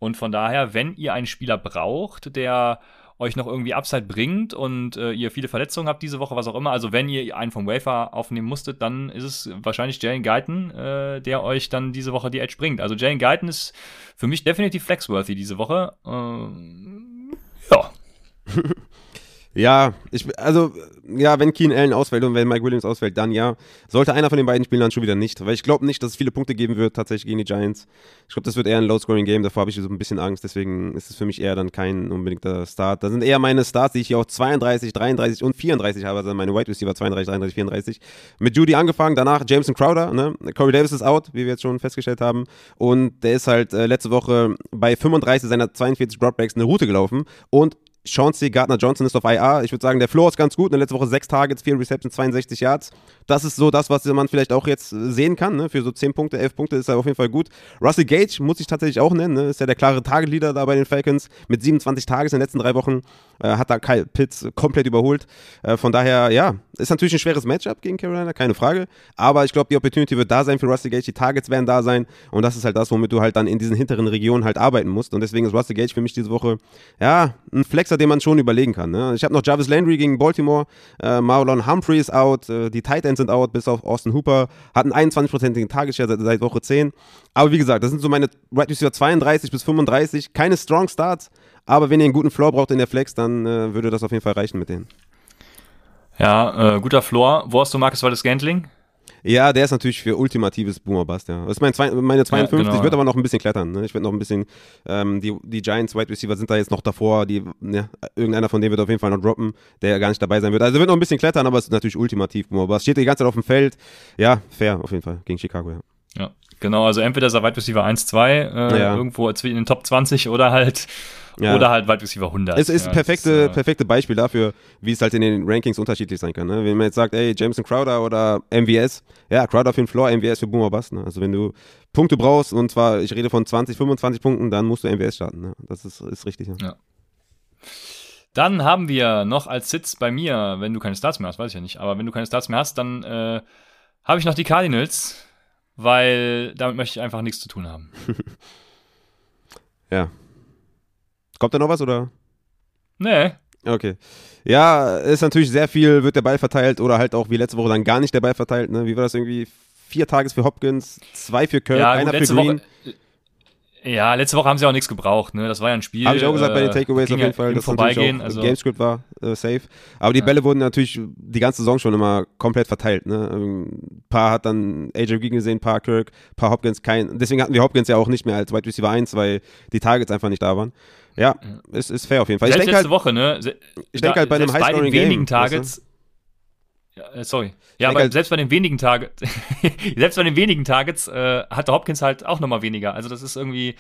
und von daher, wenn ihr einen Spieler braucht, der euch noch irgendwie Upside bringt und äh, ihr viele Verletzungen habt diese Woche, was auch immer, also wenn ihr einen vom Wafer aufnehmen musstet, dann ist es wahrscheinlich Jalen Guyton, äh, der euch dann diese Woche die Edge bringt. Also Jalen Guyton ist für mich definitiv flexworthy diese Woche. Äh, ja. Ja, ich, also, ja, wenn Keen Allen ausfällt und wenn Mike Williams ausfällt, dann ja. Sollte einer von den beiden spielen, dann schon wieder nicht. Weil ich glaube nicht, dass es viele Punkte geben wird, tatsächlich gegen die Giants. Ich glaube, das wird eher ein Low-Scoring-Game, davor habe ich so ein bisschen Angst, deswegen ist es für mich eher dann kein unbedingter Start. Da sind eher meine Starts, die ich hier auch 32, 33 und 34 habe, also meine Wide Receiver 32, 33, 34. Mit Judy angefangen, danach Jameson Crowder, ne? Corey Davis ist out, wie wir jetzt schon festgestellt haben. Und der ist halt äh, letzte Woche bei 35 seiner 42 Dropbacks eine Route gelaufen und Chauncey Gardner-Johnson ist auf IR. Ich würde sagen, der Floor ist ganz gut. In der letzten Woche sechs Targets, vier Receptions, 62 Yards. Das ist so das, was man vielleicht auch jetzt sehen kann. Ne? Für so 10 Punkte, 11 Punkte ist er auf jeden Fall gut. Russell Gage muss ich tatsächlich auch nennen. Ne? Ist ja der klare Target-Leader da bei den Falcons. Mit 27 Tages in den letzten drei Wochen äh, hat da Kyle Pitts komplett überholt. Äh, von daher, ja, ist natürlich ein schweres Matchup gegen Carolina, keine Frage. Aber ich glaube, die Opportunity wird da sein für Russell Gage. Die Targets werden da sein. Und das ist halt das, womit du halt dann in diesen hinteren Regionen halt arbeiten musst. Und deswegen ist Russell Gage für mich diese Woche, ja, ein Flexer, den man schon überlegen kann. Ne? Ich habe noch Jarvis Landry gegen Baltimore. Äh, Marlon Humphrey ist out. Äh, die Tight Ends sind out, bis auf Austin Hooper. Hat einen 21-prozentigen Tagesshare seit, seit, Woche 10. Aber wie gesagt, das sind so meine Right Receiver 32 bis 35. Keine Strong Starts. Aber wenn ihr einen guten Floor braucht in der Flex, dann äh, würde das auf jeden Fall reichen mit denen. Ja, äh, guter Floor. Wo hast du Marcus Waldes Gantling? Ja, der ist natürlich für ultimatives Boomer-Bust, ja. Das ist mein zwei, meine 52, ja, genau, ich würde aber noch ein bisschen klettern. Ne? Ich würde noch ein bisschen, ähm, die, die Giants Wide Receiver sind da jetzt noch davor, die, ja, irgendeiner von denen wird auf jeden Fall noch droppen, der gar nicht dabei sein wird. Also wird noch ein bisschen klettern, aber es ist natürlich ultimativ Boomer-Bust. Steht die ganze Zeit auf dem Feld. Ja, fair auf jeden Fall, gegen Chicago, ja. Ja, genau, also entweder ist er Wide Receiver 1, 2, äh, ja. irgendwo in den Top 20 oder halt ja. Oder halt Wide Receiver 100. Es ist ja, perfekte, ist, äh, perfekte Beispiel dafür, wie es halt in den Rankings unterschiedlich sein kann. Ne? Wenn man jetzt sagt, ey, Jameson Crowder oder MVS, ja, Crowder für den Floor, MVS für Boomer Bust. Ne? Also wenn du Punkte brauchst, und zwar, ich rede von 20, 25 Punkten, dann musst du MVS starten. Ne? Das ist, ist richtig. Ja. ja. Dann haben wir noch als Sitz bei mir, wenn du keine Starts mehr hast, weiß ich ja nicht, aber wenn du keine Starts mehr hast, dann äh, habe ich noch die Cardinals, weil damit möchte ich einfach nichts zu tun haben. ja, Kommt da noch was oder? Nee. Okay. Ja, ist natürlich sehr viel, wird der Ball verteilt oder halt auch wie letzte Woche dann gar nicht der Ball verteilt. Ne? Wie war das irgendwie? Vier Tages für Hopkins, zwei für Kirk, ja, einer für Green. Woche, ja, letzte Woche haben sie auch nichts gebraucht, ne? Das war ja ein Spiel. Habe ich auch gesagt bei den äh, Takeaways auf jeden Fall, dass vorbeigehen, also Gamescript war äh, safe. Aber die ja. Bälle wurden natürlich die ganze Saison schon immer komplett verteilt. Ne? Ein paar hat dann AJ Green gesehen, ein paar Kirk, ein paar Hopkins, kein. Deswegen hatten wir Hopkins ja auch nicht mehr als Wide Receiver 1, weil die Targets einfach nicht da waren. Ja, ja. Ist, ist fair auf jeden Fall. Selbst ich letzte halt, Woche, ne? Ich denke halt bei dem High-Scoring Game. wenigen Targets. Weißt du? Äh, sorry. Ja, aber selbst bei den wenigen Targets, selbst bei den wenigen Targets äh, hatte Hopkins halt auch nochmal weniger. Also das ist irgendwie,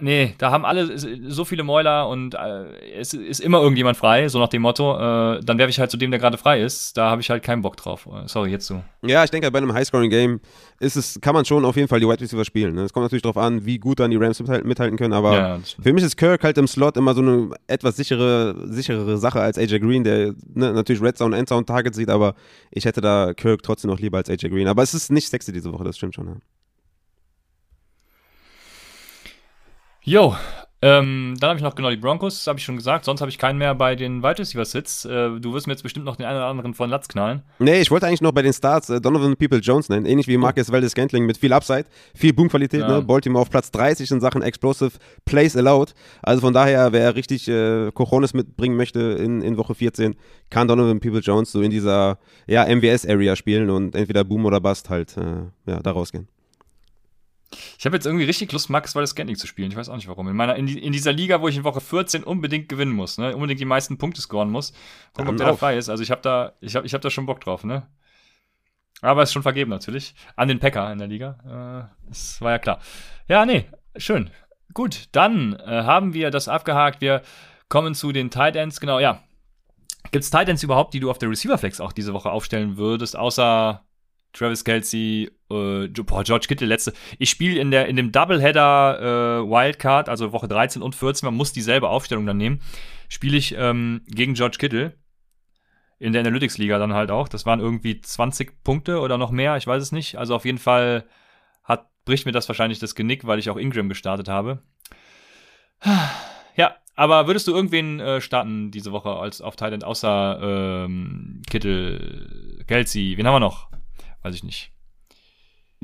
Nee, da haben alle so viele Mäuler und äh, es ist immer irgendjemand frei, so nach dem Motto. Äh, dann werfe ich halt zu dem, der gerade frei ist. Da habe ich halt keinen Bock drauf. Sorry, jetzt so. Ja, ich denke, bei einem Highscoring-Game ist es, kann man schon auf jeden Fall die Wide Receiver spielen. Ne? Es kommt natürlich darauf an, wie gut dann die Rams mithalten können, aber ja, für mich ist Kirk halt im Slot immer so eine etwas sichere, sicherere Sache als AJ Green, der ne, natürlich Red Zone, Endzone Target sieht, aber ich hätte da Kirk trotzdem noch lieber als AJ Green. Aber es ist nicht sexy diese Woche, das stimmt schon. Ja. Jo, ähm, dann habe ich noch genau die Broncos, habe ich schon gesagt. Sonst habe ich keinen mehr bei den Wide Receiver Sits. Äh, du wirst mir jetzt bestimmt noch den einen oder anderen von Latz knallen. Nee, ich wollte eigentlich noch bei den Starts äh, Donovan People Jones nennen. Ähnlich wie Marcus Valdez Gantling mit viel Upside, viel Boomqualität. Ja. Ne? Baltimore auf Platz 30 in Sachen Explosive Plays Allowed. Also von daher, wer richtig äh, Cojones mitbringen möchte in, in Woche 14, kann Donovan People Jones so in dieser ja, MWS-Area spielen und entweder Boom oder Bust halt äh, ja, da rausgehen. Ich habe jetzt irgendwie richtig Lust, Max Waldes Scantling zu spielen. Ich weiß auch nicht warum. In, meiner, in, in, dieser Liga, wo ich in Woche 14 unbedingt gewinnen muss, ne? unbedingt die meisten Punkte scoren muss. Gucken, ob der da frei ist. Also ich habe da, ich hab, ich hab da schon Bock drauf, ne? Aber ist schon vergeben natürlich. An den Packer in der Liga. Äh, das war ja klar. Ja, nee, schön. Gut, dann äh, haben wir das abgehakt. Wir kommen zu den Tight Ends. Genau, ja. Gibt es Tight Ends überhaupt, die du auf der Receiver Flex auch diese Woche aufstellen würdest, außer Travis Kelsey, äh, boah, George Kittle letzte. Ich spiele in der in dem Doubleheader äh, Wildcard, also Woche 13 und 14, man muss dieselbe Aufstellung dann nehmen. Spiele ich ähm, gegen George Kittle in der Analytics Liga dann halt auch. Das waren irgendwie 20 Punkte oder noch mehr, ich weiß es nicht. Also auf jeden Fall hat bricht mir das wahrscheinlich das Genick, weil ich auch Ingram gestartet habe. Ja, aber würdest du irgendwen äh, starten diese Woche als auf Thailand außer ähm, Kittel, Kelsey? Wen haben wir noch? Weiß ich nicht.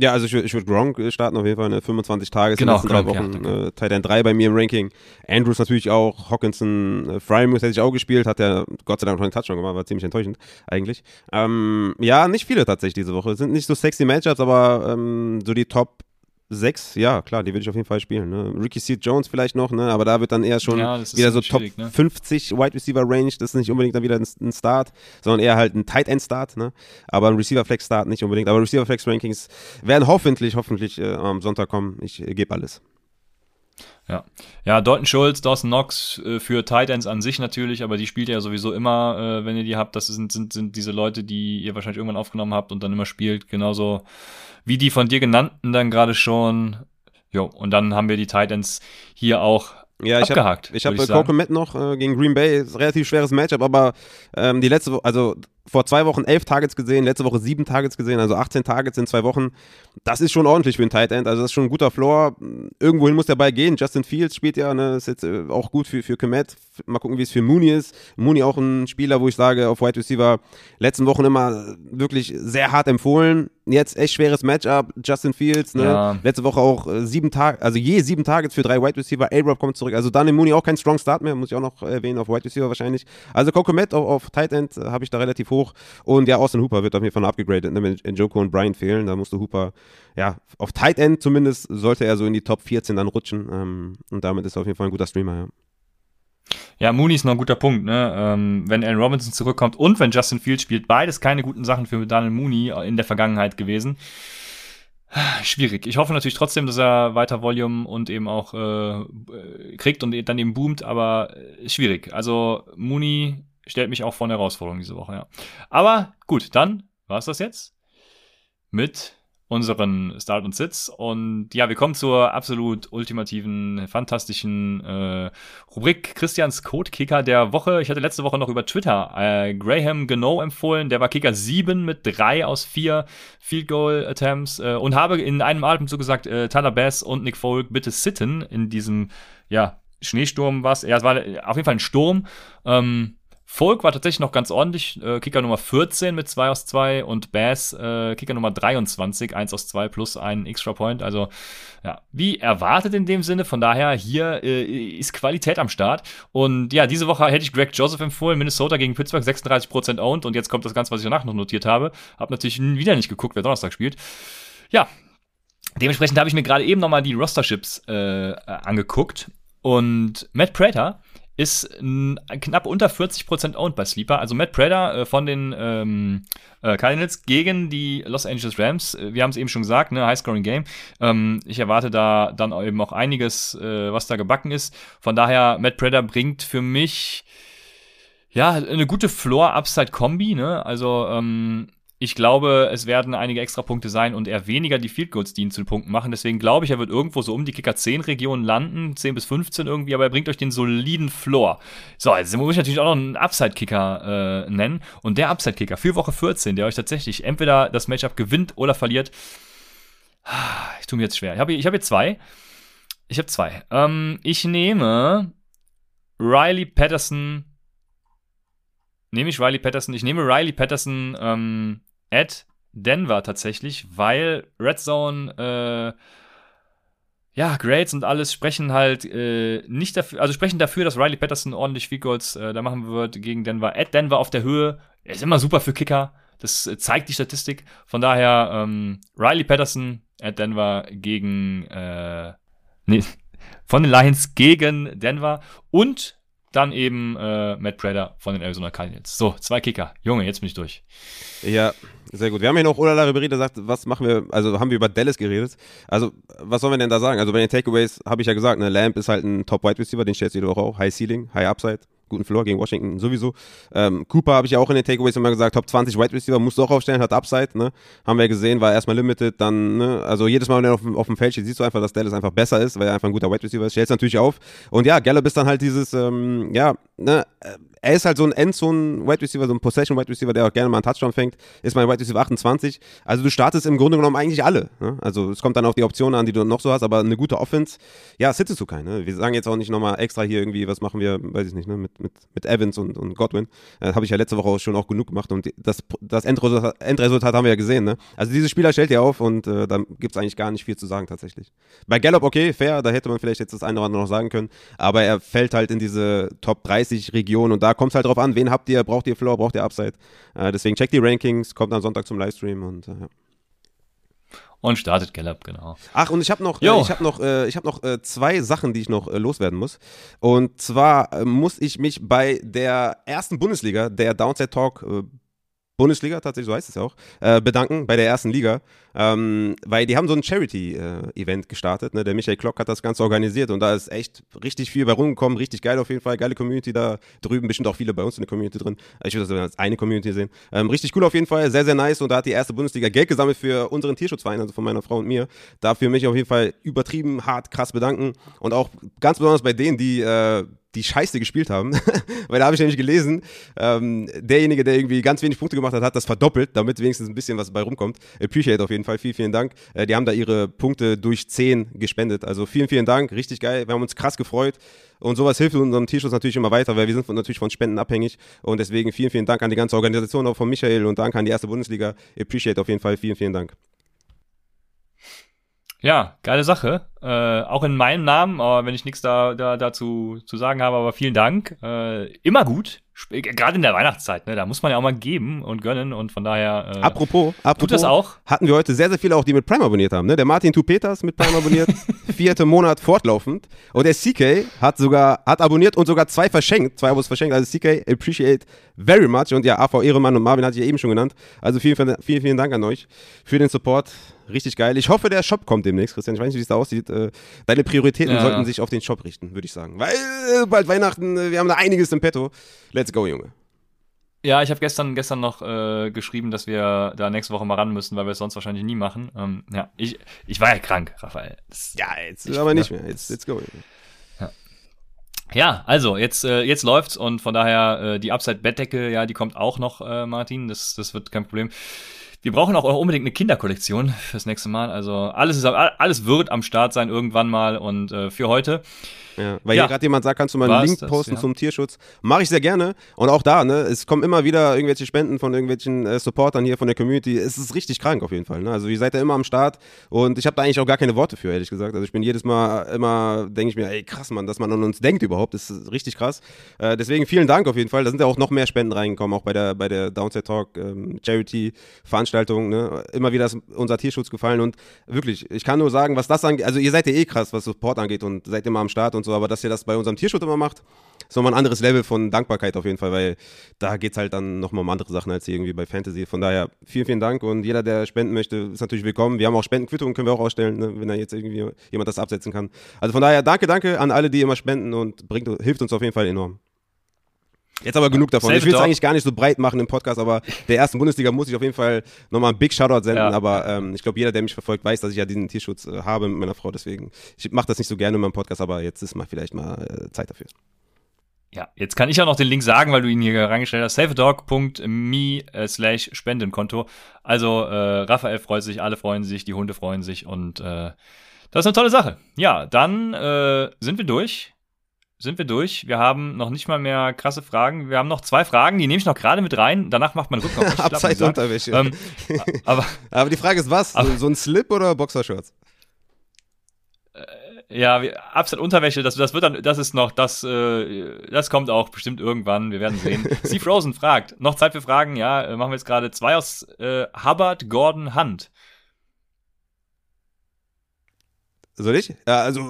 Ja, also ich, ich würde Gronk starten auf jeden Fall, ne? 25 Tage, genau, in den drei Wochen. Ja, äh, Tight End 3 bei mir im Ranking. Andrews natürlich auch, Hawkinson, äh, Frymus hätte ich auch gespielt, hat er Gott sei Dank noch einen Touchdown gemacht, war ziemlich enttäuschend eigentlich. Ähm, ja, nicht viele tatsächlich diese Woche. Sind nicht so sexy Matchups, aber ähm, so die Top Sechs, ja, klar, die würde ich auf jeden Fall spielen. Ne? Ricky Seed Jones vielleicht noch, ne? aber da wird dann eher schon ja, wieder so Top ne? 50 Wide Receiver Range. Das ist nicht unbedingt dann wieder ein, ein Start, sondern eher halt ein Tight End Start. Ne? Aber ein Receiver Flex Start nicht unbedingt. Aber Receiver Flex Rankings werden hoffentlich, hoffentlich äh, am Sonntag kommen. Ich äh, gebe alles. Ja. Ja, Dalton Schultz, Dawson Knox äh, für Tight Ends an sich natürlich, aber die spielt ihr ja sowieso immer, äh, wenn ihr die habt. Das sind, sind, sind diese Leute, die ihr wahrscheinlich irgendwann aufgenommen habt und dann immer spielt. Genauso wie die von dir genannten dann gerade schon. Jo, und dann haben wir die Titans hier auch ja, ich habe ich hab, ich Coco Matt noch äh, gegen Green Bay, ist ein relativ schweres Matchup, aber ähm, die letzte, also vor zwei Wochen elf Targets gesehen, letzte Woche sieben Targets gesehen, also 18 Targets in zwei Wochen. Das ist schon ordentlich für einen Tight End, also das ist schon ein guter Floor. Irgendwohin muss der Ball gehen. Justin Fields spielt ja, ne, ist jetzt äh, auch gut für, für Komet. Mal gucken, wie es für Mooney ist. Mooney auch ein Spieler, wo ich sage, auf Wide Receiver letzten Wochen immer wirklich sehr hart empfohlen. Jetzt echt schweres Matchup. Justin Fields, ne? Ja. Letzte Woche auch äh, sieben Tage, also je sieben Targets für drei Wide Receiver. A-Rob kommt zurück. Also dann im Mooney auch kein Strong Start mehr, muss ich auch noch erwähnen, auf Wide Receiver wahrscheinlich. Also Coco Matt auf, auf Tight End äh, habe ich da relativ hoch hoch. Und ja, Austin Hooper wird auf jeden Fall noch abgegradet, ne? wenn Joko und Brian fehlen. Da musste Hooper, ja, auf Tight End zumindest, sollte er so in die Top 14 dann rutschen. Ähm, und damit ist er auf jeden Fall ein guter Streamer, ja. Ja, Mooney ist noch ein guter Punkt, ne? Ähm, wenn Allen Robinson zurückkommt und wenn Justin Fields spielt, beides keine guten Sachen für Daniel Mooney in der Vergangenheit gewesen. Schwierig. Ich hoffe natürlich trotzdem, dass er weiter Volume und eben auch äh, kriegt und dann eben boomt, aber äh, schwierig. Also Mooney stellt mich auch vor eine Herausforderung diese Woche, ja. Aber gut, dann war es das jetzt mit unseren Start und Sits. Und ja, wir kommen zur absolut ultimativen, fantastischen äh, Rubrik Christians Code-Kicker der Woche. Ich hatte letzte Woche noch über Twitter äh, Graham Gano empfohlen. Der war Kicker 7 mit 3 aus 4 Field Goal Attempts äh, und habe in einem Atemzug gesagt, äh, Tyler Bass und Nick Folk bitte sitten in diesem, ja, Schneesturm was. Ja, es war auf jeden Fall ein Sturm. Ähm, Folk war tatsächlich noch ganz ordentlich, äh, Kicker Nummer 14 mit 2 aus 2 und Bass äh, Kicker Nummer 23, 1 aus 2 plus ein Extra Point. Also ja, wie erwartet in dem Sinne. Von daher, hier äh, ist Qualität am Start. Und ja, diese Woche hätte ich Greg Joseph empfohlen, Minnesota gegen Pittsburgh, 36% owned. Und jetzt kommt das Ganze, was ich danach noch notiert habe. Hab natürlich wieder nicht geguckt, wer Donnerstag spielt. Ja, dementsprechend habe ich mir gerade eben nochmal die Rosterships äh, angeguckt. Und Matt Prater ist knapp unter 40% owned bei Sleeper. Also Matt Prater äh, von den ähm, äh, Cardinals gegen die Los Angeles Rams. Äh, wir haben es eben schon gesagt, ne, High-Scoring Game. Ähm, ich erwarte da dann eben auch einiges, äh, was da gebacken ist. Von daher, Matt Prater bringt für mich ja eine gute Floor-Upside-Kombi. Ne? Also ähm, ich glaube, es werden einige Extrapunkte sein und eher weniger die Field Goals dienen zu den Punkten machen. Deswegen glaube ich, er wird irgendwo so um die Kicker 10 Regionen landen, 10 bis 15 irgendwie, aber er bringt euch den soliden Floor. So, jetzt muss ich natürlich auch noch einen Upside-Kicker äh, nennen. Und der Upside-Kicker für Woche 14, der euch tatsächlich entweder das Matchup gewinnt oder verliert. Ich tue mir jetzt schwer. Ich habe ich hab hier zwei. Ich habe zwei. Ähm, ich nehme Riley Patterson nehme ich Riley Patterson. Ich nehme Riley Patterson ähm, at Denver tatsächlich, weil Red Zone, äh, ja, Grades und alles sprechen halt äh, nicht dafür, also sprechen dafür, dass Riley Patterson ordentlich Field Goals äh, da machen wird gegen Denver. At Denver auf der Höhe, ist immer super für Kicker. Das äh, zeigt die Statistik. Von daher, ähm, Riley Patterson at Denver gegen, äh, nee, von den Lions gegen Denver und dann eben äh, Matt Prater von den Arizona Cardinals. So, zwei Kicker. Junge, jetzt bin ich durch. Ja, sehr gut. Wir haben ja noch Olala Ribéry, der sagt, was machen wir, also haben wir über Dallas geredet. Also, was sollen wir denn da sagen? Also, bei den Takeaways habe ich ja gesagt, ne, Lamp ist halt ein Top-Wide Receiver, den stellst du Woche auch. High Ceiling, High Upside guten Floor gegen Washington sowieso. Ähm, Cooper habe ich ja auch in den Takeaways immer gesagt, Top 20 Wide Receiver musst du auch aufstellen, hat Upside, ne? Haben wir gesehen, war erstmal limited, dann, ne? Also jedes Mal, wenn er auf, auf dem Feld steht, siehst du einfach, dass Dallas einfach besser ist, weil er einfach ein guter Wide Receiver ist. Stellst natürlich auf. Und ja, Gallup ist dann halt dieses, ähm, ja, ne? Er ist halt so ein Endzone Wide Receiver, so ein Possession Wide Receiver, der auch gerne mal einen Touchdown fängt. Ist mein Wide Receiver 28. Also du startest im Grunde genommen eigentlich alle. Ne? Also es kommt dann auf die Optionen an, die du noch so hast, aber eine gute Offense, ja, sittest du keine. Ne? Wir sagen jetzt auch nicht nochmal extra hier irgendwie, was machen wir, weiß ich nicht, ne? mit, mit, mit Evans und, und Godwin. Äh, Habe ich ja letzte Woche auch schon auch genug gemacht und das, das Endresultat, Endresultat haben wir ja gesehen. Ne? Also diese Spieler stellt ihr auf und äh, da gibt es eigentlich gar nicht viel zu sagen tatsächlich. Bei Gallup okay, fair, da hätte man vielleicht jetzt das eine oder andere noch sagen können, aber er fällt halt in diese Top 30 Region und da kommt es halt drauf an, wen habt ihr, braucht ihr Floor, braucht ihr Upside. Äh, deswegen checkt die Rankings, kommt am Sonntag zum Livestream und äh, ja. Und startet Gallup, genau. Ach, und ich habe noch, äh, ich habe noch, äh, ich habe noch äh, zwei Sachen, die ich noch äh, loswerden muss. Und zwar äh, muss ich mich bei der ersten Bundesliga, der Downside Talk äh, Bundesliga, tatsächlich, so heißt es auch, äh, bedanken bei der ersten Liga, ähm, weil die haben so ein Charity-Event äh, gestartet. Ne? Der Michael Klock hat das Ganze organisiert und da ist echt richtig viel bei rumgekommen, richtig geil auf jeden Fall, geile Community da drüben, bestimmt auch viele bei uns in der Community drin. Ich würde das als eine Community sehen. Ähm, richtig cool auf jeden Fall, sehr, sehr nice und da hat die erste Bundesliga Geld gesammelt für unseren Tierschutzverein, also von meiner Frau und mir. Dafür mich auf jeden Fall übertrieben hart, krass bedanken und auch ganz besonders bei denen, die äh, die Scheiße gespielt haben. Weil da habe ich nämlich gelesen, ähm, derjenige, der irgendwie ganz wenig Punkte gemacht hat, hat das verdoppelt, damit wenigstens ein bisschen was bei rumkommt. Appreciate auf jeden Fall. Vielen, vielen Dank. Äh, die haben da ihre Punkte durch 10 gespendet. Also vielen, vielen Dank. Richtig geil. Wir haben uns krass gefreut. Und sowas hilft unserem T-Shirts natürlich immer weiter, weil wir sind von, natürlich von Spenden abhängig. Und deswegen vielen, vielen Dank an die ganze Organisation, auch von Michael und Dank an die erste Bundesliga. Appreciate auf jeden Fall. Vielen, vielen Dank. Ja, geile Sache. Äh, auch in meinem Namen, aber wenn ich nichts da, da dazu zu sagen habe, aber vielen Dank. Äh, immer gut. Gerade in der Weihnachtszeit, ne? Da muss man ja auch mal geben und gönnen und von daher. Äh, apropos, apropos, tut das auch. Hatten wir heute sehr, sehr viele auch, die mit Prime abonniert haben. Ne? Der Martin Tupeters mit Prime abonniert, vierte Monat fortlaufend. Und der CK hat sogar, hat abonniert und sogar zwei verschenkt, zwei Abos verschenkt. Also CK, appreciate very much. Und ja, AV Ehremann und Marvin hatte ich ja eben schon genannt. Also vielen, vielen, vielen Dank an euch für den Support. Richtig geil. Ich hoffe, der Shop kommt demnächst, Christian. Ich weiß nicht, wie es da aussieht. Äh, deine Prioritäten ja. sollten sich auf den Shop richten, würde ich sagen. Weil äh, bald Weihnachten, äh, wir haben da einiges im Petto. Let's go, Junge. Ja, ich habe gestern, gestern noch äh, geschrieben, dass wir da nächste Woche mal ran müssen, weil wir es sonst wahrscheinlich nie machen. Ähm, ja, ich, ich war ja krank, Raphael. Das, ja, jetzt ich, aber nicht mehr. Jetzt, let's go. Ja. ja, also jetzt, äh, jetzt läuft's und von daher äh, die Upside-Bettdecke, ja, die kommt auch noch, äh, Martin. Das, das wird kein Problem. Wir brauchen auch unbedingt eine Kinderkollektion fürs nächste Mal. Also alles ist alles wird am Start sein irgendwann mal und äh, für heute. Ja, weil ja. hier gerade jemand sagt, kannst du mal einen Link das, posten ja. zum Tierschutz. Mache ich sehr gerne. Und auch da, ne, es kommen immer wieder irgendwelche Spenden von irgendwelchen äh, Supportern hier von der Community. Es ist richtig krank auf jeden Fall. Ne? Also ihr seid ja immer am Start und ich habe da eigentlich auch gar keine Worte für, ehrlich gesagt. Also ich bin jedes Mal immer, denke ich mir, ey krass, Mann, dass man an uns denkt überhaupt, das ist richtig krass. Äh, deswegen vielen Dank auf jeden Fall. Da sind ja auch noch mehr Spenden reingekommen, auch bei der, bei der Downside Talk ähm, Charity-Veranstaltung. Ne? Immer wieder ist unser Tierschutz gefallen und wirklich, ich kann nur sagen, was das angeht, also ihr seid ja eh krass, was Support angeht und seid immer am Start und so, aber dass ihr das bei unserem Tierschutz immer macht, ist nochmal ein anderes Level von Dankbarkeit auf jeden Fall, weil da geht es halt dann nochmal um andere Sachen als irgendwie bei Fantasy. Von daher vielen, vielen Dank und jeder, der spenden möchte, ist natürlich willkommen. Wir haben auch Spendenquittungen, können wir auch ausstellen, ne, wenn da jetzt irgendwie jemand das absetzen kann. Also von daher danke, danke an alle, die immer spenden und bringt, hilft uns auf jeden Fall enorm. Jetzt aber genug davon. Save ich will es eigentlich gar nicht so breit machen im Podcast, aber der ersten Bundesliga muss ich auf jeden Fall nochmal ein Big Shoutout senden. Ja. Aber ähm, ich glaube, jeder, der mich verfolgt, weiß, dass ich ja diesen Tierschutz äh, habe mit meiner Frau. Deswegen, ich mache das nicht so gerne in meinem Podcast, aber jetzt ist mal vielleicht mal äh, Zeit dafür. Ja, jetzt kann ich auch noch den Link sagen, weil du ihn hier reingestellt hast. safedog.me äh, slash Spendenkonto. Also äh, Raphael freut sich, alle freuen sich, die Hunde freuen sich und äh, das ist eine tolle Sache. Ja, dann äh, sind wir durch sind wir durch. Wir haben noch nicht mal mehr krasse Fragen. Wir haben noch zwei Fragen, die nehme ich noch gerade mit rein. Danach macht mein Rücken auch Abseits Unterwäsche. Ähm, aber, aber die Frage ist, was? Aber, so, so ein Slip oder Boxershorts? Äh, ja, Abseits Unterwäsche, das, das wird dann, das ist noch, das, äh, das kommt auch bestimmt irgendwann. Wir werden sehen. Steve Rosen fragt, noch Zeit für Fragen? Ja, äh, machen wir jetzt gerade zwei aus äh, Hubbard Gordon Hunt. Soll ich? Ja, also,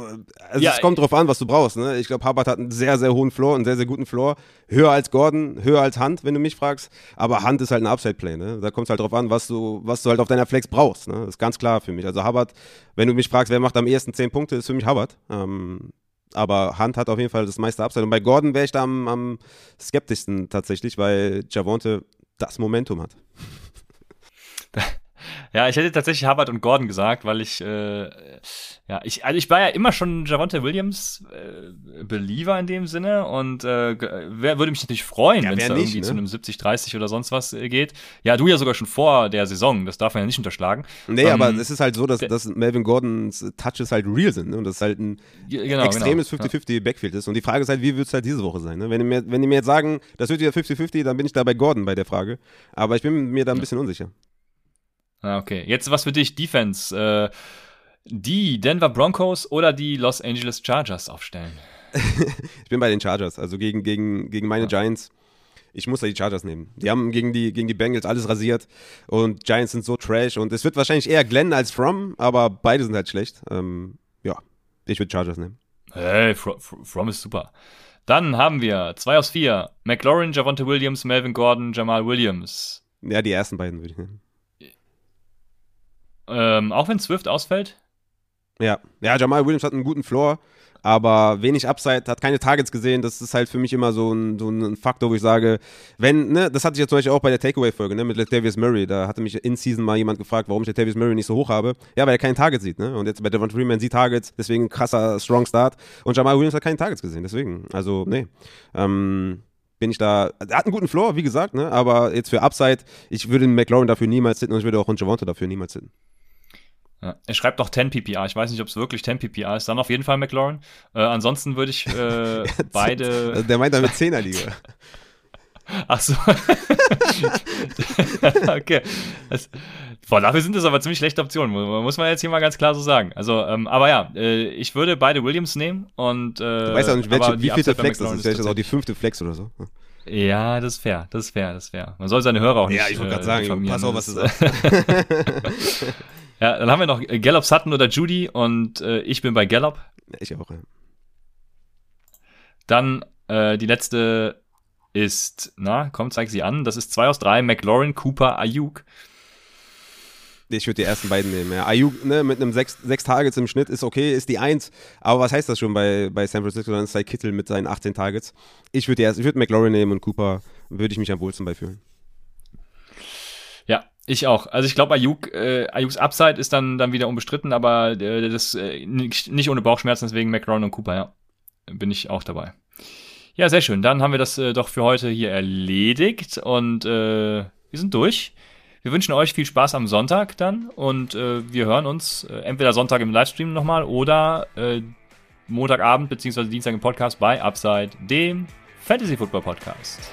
also Ja, es kommt drauf an, was du brauchst. Ne? Ich glaube, Hubbard hat einen sehr, sehr hohen Floor, einen sehr, sehr guten Floor. Höher als Gordon, höher als Hunt, wenn du mich fragst. Aber Hunt ist halt ein Upside-Play. Ne? Da kommt es halt drauf an, was du, was du halt auf deiner Flex brauchst. Ne? Das ist ganz klar für mich. Also Hubbard, wenn du mich fragst, wer macht am ehesten 10 Punkte, ist für mich Hubbard. Ähm, aber Hunt hat auf jeden Fall das meiste Upside. Und bei Gordon wäre ich da am, am skeptischsten tatsächlich, weil Javonte das Momentum hat. Ja, ich hätte tatsächlich Harvard und Gordon gesagt, weil ich, äh, ja, ich, also ich war ja immer schon Javonte Williams äh, Believer in dem Sinne und äh, wer, würde mich natürlich freuen, Ja, wenn es da irgendwie ne? zu einem 70-30 oder sonst was äh, geht. Ja, du ja sogar schon vor der Saison, das darf man ja nicht unterschlagen. Nee, Ähm, aber es ist halt so, dass, dass Melvin Gordons Touches halt real sind. Ne? Und das halt ein Ge- genau, extremes genau. 50-50 Backfield ist. Und die Frage ist halt, wie wird es halt diese Woche sein? Ne? Wenn, die mir, wenn die mir jetzt sagen, das wird wieder 50-50, dann bin ich da bei Gordon bei der Frage. Aber ich bin mir da ein bisschen unsicher. Ah, okay. Jetzt was für dich, Defense. Äh, die Denver Broncos oder die Los Angeles Chargers aufstellen? Ich bin bei den Chargers, also gegen, gegen, gegen meine Giants. Ich muss da die Chargers nehmen. Die haben gegen die, gegen die Bengals alles rasiert und Giants sind so trash und es wird wahrscheinlich eher Glenn als From, aber beide sind halt schlecht. Ähm, ja, ich würde Chargers nehmen. Hey, Fro- Fro- From ist super. Dann haben wir zwei aus vier. McLaurin, Javonte Williams, Melvin Gordon, Jamal Williams. Ja, die ersten beiden würde ich nehmen. Ähm, auch wenn Swift ausfällt? Ja, ja, Jamal Williams hat einen guten Floor, aber wenig Upside, hat keine Targets gesehen. Das ist halt für mich immer so ein, so ein Faktor, wo ich sage, wenn, ne, das hatte ich jetzt zum Beispiel auch bei der Takeaway-Folge, ne, mit Latavius Murray. Da hatte mich in Season mal jemand gefragt, warum ich Latavius Murray nicht so hoch habe. Ja, weil er keinen Target sieht, ne? Und jetzt bei Devon Freeman sieht Targets, deswegen krasser, strong Start. Und Jamal Williams hat keine Targets gesehen, deswegen. Also, nee. Ähm, bin ich da, er hat einen guten Floor, wie gesagt, ne? Aber jetzt für Upside, ich würde McLaurin dafür niemals sitten und ich würde auch Javonte dafür niemals sitten. Ja. Er schreibt doch 10 PPR. Ich weiß nicht, ob es wirklich 10 PPR ist. Dann auf jeden Fall McLaurin. Äh, ansonsten würde ich äh, beide. Also, der meint damit Zehnerliga. Ach so. okay. Das, boah, dafür sind das aber ziemlich schlechte Optionen, mu- muss man jetzt hier mal ganz klar so sagen. Also, ähm, aber ja, äh, ich würde beide Williams nehmen und. Äh, Du weißt auch nicht, welche, wie Upside bei Flex das ist. Vielleicht ist das auch die fünfte Flex oder so. Ja, das ist fair, das ist fair, das ist fair. Man soll seine Hörer auch nicht. Ja, ich wollte gerade sagen, diffamieren. pass auf, was du Das- sagst. Ja, dann haben wir noch äh, Gallup Sutton oder Judy und äh, ich bin bei Gallup. Ja, ich auch, ja. Dann äh, die letzte ist, na, komm, zeig sie an. Das ist 2 aus 3, McLaurin, Cooper, Ayuk. Ich würde die ersten beiden nehmen. Ja. Ayuk ne, mit einem sechs, sechs Targets im Schnitt ist okay, ist die Eins. Aber was heißt das schon bei, bei San Francisco? Dann ist Kittel mit seinen 18 Targets. Ich würde würde McLaurin nehmen und Cooper würde ich mich am wohlsten beifühlen. Ja, ich auch. Also ich glaube, Ayuk, äh, Ayuks Upside ist dann, dann wieder unbestritten, aber äh, das äh, nicht, ohne Bauchschmerzen, deswegen McLaurin und Cooper, ja. Bin ich auch dabei. Ja, sehr schön. Dann haben wir das äh, doch für heute hier erledigt und äh, wir sind durch. Wir wünschen euch viel Spaß am Sonntag dann und äh, wir hören uns äh, entweder Sonntag im Livestream nochmal oder äh, Montagabend beziehungsweise Dienstag im Podcast bei Upside, dem Fantasy Football Podcast.